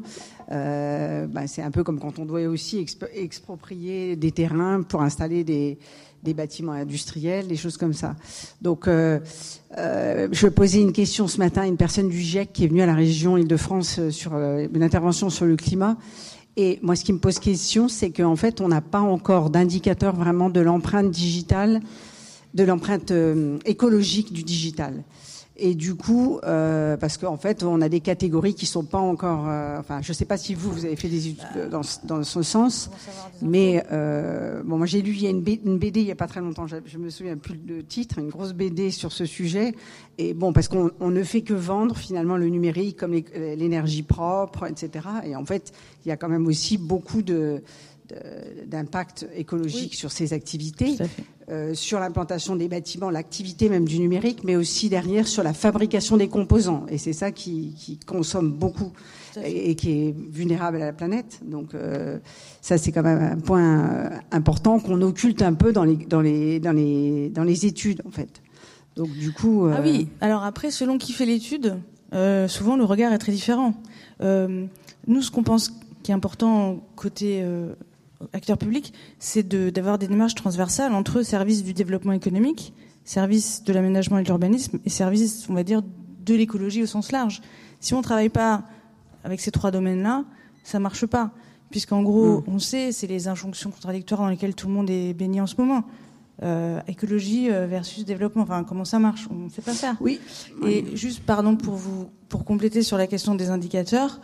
[SPEAKER 11] Euh, bah, c'est un peu comme quand on doit aussi exproprier des terrains pour installer des, des bâtiments industriels, des choses comme ça. Donc, euh, euh, je posais une question ce matin à une personne du GIEC qui est venue à la région Île-de-France euh, sur euh, une intervention sur le climat. Et moi, ce qui me pose question, c'est qu'en fait, on n'a pas encore d'indicateur vraiment de l'empreinte digitale, de l'empreinte écologique du digital. Et du coup, euh, parce qu'en fait, on a des catégories qui sont pas encore. Euh, enfin, je sais pas si vous, vous avez fait des études dans, dans ce sens, mais euh, bon, moi j'ai lu il y a une, BD il y a pas très longtemps. Je, je me souviens plus le titre, une grosse BD sur ce sujet. Et bon, parce qu'on on ne fait que vendre finalement le numérique comme l'énergie propre, etc. Et en fait, il y a quand même aussi beaucoup de d'impact écologique sur ces activités, euh, sur l'implantation des bâtiments, l'activité même du numérique, mais aussi derrière sur la fabrication des composants. Et c'est ça qui, qui, consomme beaucoup et, qui est vulnérable à la planète. Donc euh, ça, c'est quand même un point euh, important qu'on occulte un peu dans les, dans, les, dans, les, dans les études, en fait. Donc du coup...
[SPEAKER 1] Ah oui, alors après, selon qui fait l'étude, souvent le regard est très différent. nous, ce qu'on pense qui est important côté acteurs publics, c'est d'avoir des démarches transversales entre services du développement économique, services de l'aménagement et de l'urbanisme et services, on va dire, de l'écologie au sens large. Si on ne travaille pas avec ces trois domaines-là, ça marche pas. Puisqu'en gros, mm. on sait, c'est les injonctions contradictoires dans lesquelles tout le monde est baigné en ce moment. Euh, écologie euh, versus développement. Enfin, comment ça marche? On ne sait pas faire.
[SPEAKER 11] Oui.
[SPEAKER 1] Et juste, pardon, pour vous, pour compléter sur la question des indicateurs,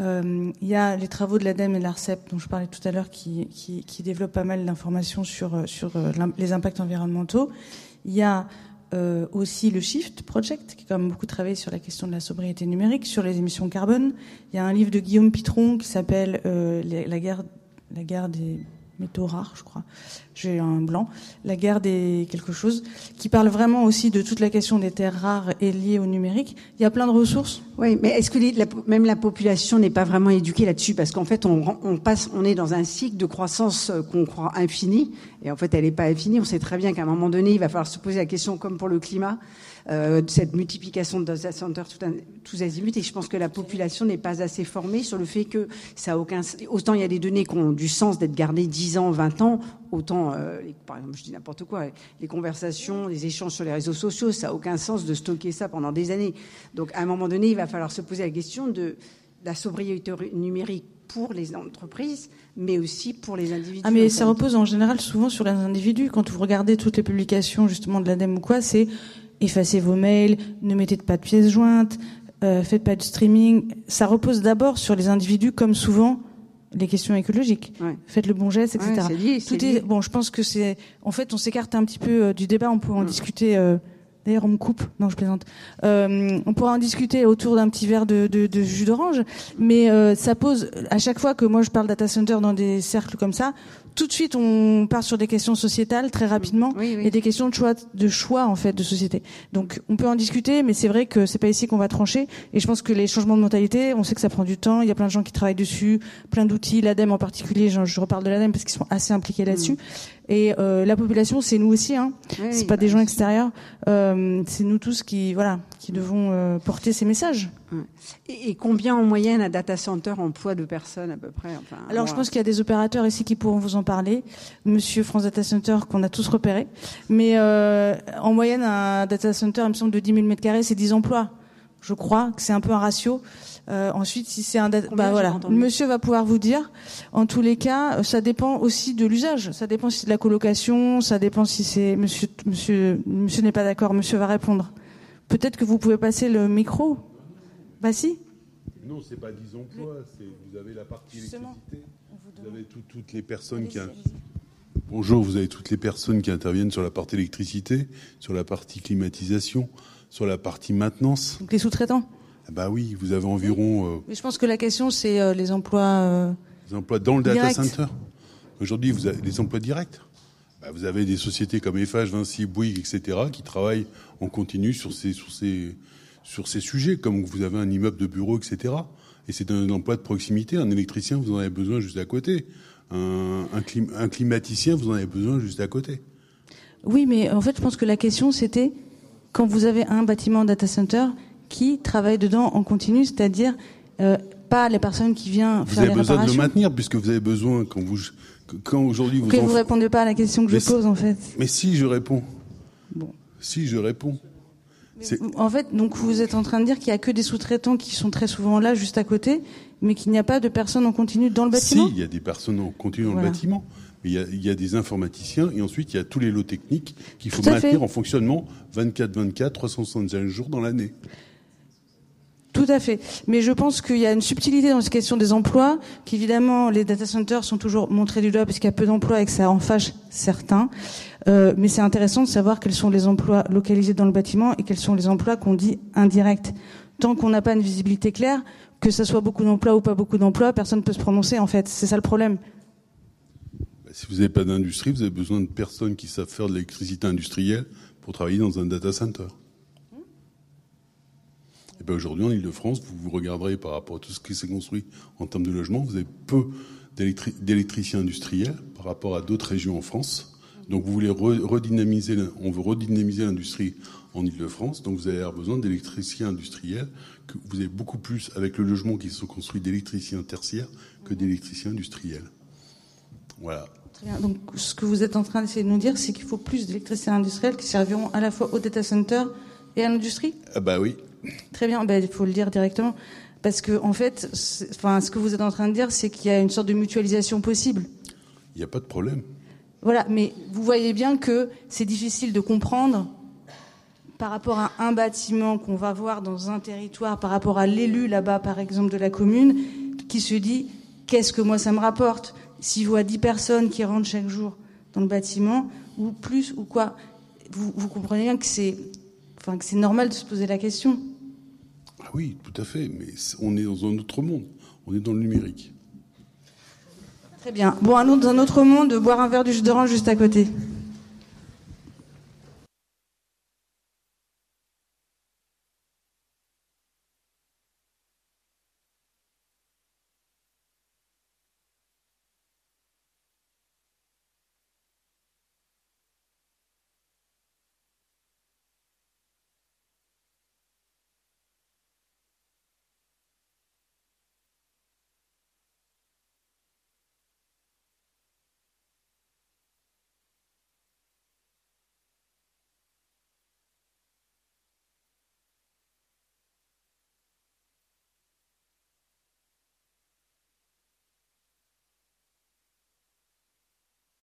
[SPEAKER 1] euh, il y a les travaux de l'ADEME et de l'ARCEP, dont je parlais tout à l'heure, qui, qui, développent pas mal d'informations sur, euh, euh, les impacts environnementaux. Il y a aussi le Shift Project, qui a quand même beaucoup travaillé sur la question de la sobriété numérique, sur les émissions carbone. Il y a un livre de Guillaume Pitron qui s'appelle la guerre des métaux rares, je crois. J'ai un blanc. La guerre des quelque chose, qui parle vraiment aussi de toute la question des terres rares et liées au numérique. Il y a plein de ressources.
[SPEAKER 11] Oui, mais est-ce que même la population n'est pas vraiment éduquée là-dessus? Parce qu'en fait, on, on, passe, on est dans un cycle de croissance euh, qu'on croit infini, et en fait, elle n'est pas infinie. On sait très bien qu'à un moment donné, il va falloir se poser la question, comme pour le climat, euh, cette multiplication de data centers tous azimuts. Et je pense que la population n'est pas assez formée sur le fait que ça a aucun. Autant il y a des données qui ont du sens d'être gardées 10 ans, 20 ans, autant, euh, par exemple, je dis n'importe quoi, les conversations, les échanges sur les réseaux sociaux, ça n'a aucun sens de stocker ça pendant des années. Donc à un moment donné, il va falloir se poser la question de la sobriété numérique pour les entreprises, mais aussi pour les individus.
[SPEAKER 1] Ah, mais ça repose en général souvent sur les individus. Quand vous regardez toutes les publications justement de l'ADEME ou quoi, c'est effacez vos mails, ne mettez pas de pièces jointes, euh, faites pas de streaming. Ça repose d'abord sur les individus, comme souvent les questions écologiques. Faites le bon geste, etc.
[SPEAKER 11] Ouais,
[SPEAKER 1] Tout est, bon. Je pense que c'est. En fait, on s'écarte un petit peu euh, du débat. On peut en discuter euh, D'ailleurs, on me coupe. Non, je plaisante. Euh, on pourra en discuter autour d'un petit verre de, de, de jus d'orange, mais euh, ça pose à chaque fois que moi je parle data center dans des cercles comme ça, tout de suite on part sur des questions sociétales très rapidement
[SPEAKER 11] Oui, oui.
[SPEAKER 1] et des questions de choix, de choix en fait de société. Donc on peut en discuter, mais c'est vrai que c'est pas ici qu'on va trancher. Et je pense que les changements de mentalité, on sait que ça prend du temps. Il y a plein de gens qui travaillent dessus, plein d'outils, l'ADEME en particulier. Je, je reparle de l'ADEME parce qu'ils sont assez impliqués là-dessus. Et euh, la population, c'est nous aussi. Hein.
[SPEAKER 11] Oui,
[SPEAKER 1] c'est pas
[SPEAKER 11] bah,
[SPEAKER 1] des gens extérieurs. Euh, c'est nous tous qui voilà qui devons euh, porter ces messages.
[SPEAKER 11] Et, et combien en moyenne un data center emploie de personnes à peu près enfin,
[SPEAKER 1] Alors, je pense qu'il y a des opérateurs ici qui pourront vous en parler. Monsieur France Data Center, qu'on a tous repéré. Mais euh, en moyenne, un data center, il me semble, de 10 000 m2, c'est 10 emplois. Je crois que c'est un peu un ratio. Euh, ensuite, si c'est un data... Bah voilà, monsieur va pouvoir vous dire. En tous les cas, ça dépend aussi de l'usage. Ça dépend si c'est de la colocation, ça dépend si c'est monsieur monsieur monsieur n'est pas d'accord, monsieur va répondre. Peut-être que vous pouvez passer le micro. Bah si.
[SPEAKER 12] Non, c'est pas 10 emplois, c'est vous avez la partie
[SPEAKER 1] Justement,
[SPEAKER 12] électricité, vous avez tout- toutes les personnes qui. Bonjour, vous avez toutes les personnes qui interviennent sur la partie électricité, sur la partie climatisation, sur la partie maintenance.
[SPEAKER 1] Donc les sous-traitants.
[SPEAKER 12] Ah Bah oui, vous avez environ euh,
[SPEAKER 1] Mais je pense que la question c'est euh, les emplois. euh,
[SPEAKER 12] des emplois dans le data center. Aujourd'hui, vous avez des emplois directs. Bah, vous avez des sociétés comme FH, Vinci, Bouygues, etc., qui travaillent en continu sur ces, sur ces, sur ces sujets, comme vous avez un immeuble de bureau, etc. Et c'est un emploi de proximité. Un électricien, vous en avez besoin juste à côté. Un, un, clim- un climaticien, vous en avez besoin juste à côté.
[SPEAKER 1] Oui, mais en fait, je pense que la question, c'était quand vous avez un bâtiment data center qui travaille dedans en continu, c'est-à-dire euh, pas les personnes qui viennent
[SPEAKER 12] Vous
[SPEAKER 1] faire
[SPEAKER 12] avez
[SPEAKER 1] les
[SPEAKER 12] besoin de le maintenir, puisque vous avez besoin, quand vous, quand aujourd'hui vous
[SPEAKER 1] vous répondez pas à la question que
[SPEAKER 12] Mais
[SPEAKER 1] je pose, en fait.
[SPEAKER 12] Mais si, je réponds.
[SPEAKER 1] Bon.
[SPEAKER 12] Si, je réponds.
[SPEAKER 1] En fait, donc vous êtes en train de dire qu'il y a que des sous-traitants qui sont très souvent là, juste à côté, mais qu'il n'y a pas de personnes en continu dans le bâtiment.
[SPEAKER 12] Si, il y a des personnes en continu dans
[SPEAKER 1] Voilà.
[SPEAKER 12] le bâtiment. Mais il y, a, il y a des informaticiens et ensuite il y a tous les lots techniques qu'il faut maintenir
[SPEAKER 1] fait.
[SPEAKER 12] en fonctionnement 24-24, 365 jours dans l'année.
[SPEAKER 1] Tout à fait. Mais je pense qu'il y a une subtilité dans cette question des emplois, qu'évidemment les data centers sont toujours montrés du doigt parce qu'il y a peu d'emplois et que ça en fâche certains. Euh, mais c'est intéressant de savoir quels sont les emplois localisés dans le bâtiment et quels sont les emplois qu'on dit indirects. Tant qu'on n'a pas une visibilité claire, que ça soit beaucoup d'emplois ou pas beaucoup d'emplois, personne ne peut se prononcer en fait. C'est ça le problème.
[SPEAKER 12] Bah, Si vous n'avez pas d'industrie, vous avez besoin de personnes qui savent faire de l'électricité industrielle pour travailler dans un data center. Et ben aujourd'hui, en Ile-de-France, vous vous regarderez par rapport à tout ce qui s'est construit en termes de logement, vous avez peu d'électri- d'électriciens industriels par rapport à d'autres régions en France. Donc vous voulez re- redynamiser, on veut redynamiser l'industrie en Ile-de-France, donc vous avez besoin d'électriciens industriels, que vous avez beaucoup plus avec le logement qui sont construits d'électriciens tertiaires que d'électriciens industriels. Voilà.
[SPEAKER 1] Très bien. Donc ce que vous êtes en train d'essayer de nous dire, c'est qu'il faut plus d'électriciens industriels qui serviront à la fois au data center et à l'industrie?
[SPEAKER 12] Ah bah oui.
[SPEAKER 1] Très bien, ben, il faut le dire directement. Parce que, en fait, enfin, ce que vous êtes en train de dire, c'est qu'il y a une sorte de mutualisation possible.
[SPEAKER 12] Il n'y a pas de problème.
[SPEAKER 1] Voilà, mais vous voyez bien que c'est difficile de comprendre par rapport à un bâtiment qu'on va voir dans un territoire, par rapport à l'élu là-bas, par exemple, de la commune, qui se dit qu'est-ce que moi ça me rapporte S'il voit 10 personnes qui rentrent chaque jour dans le bâtiment, ou plus, ou quoi vous, vous comprenez bien que c'est enfin, que c'est normal de se poser la question.
[SPEAKER 12] Oui, tout à fait, mais on est dans un autre monde. On est dans le numérique.
[SPEAKER 1] Très bien. Bon, un autre, un autre monde, boire un verre du jus d'orange juste à côté.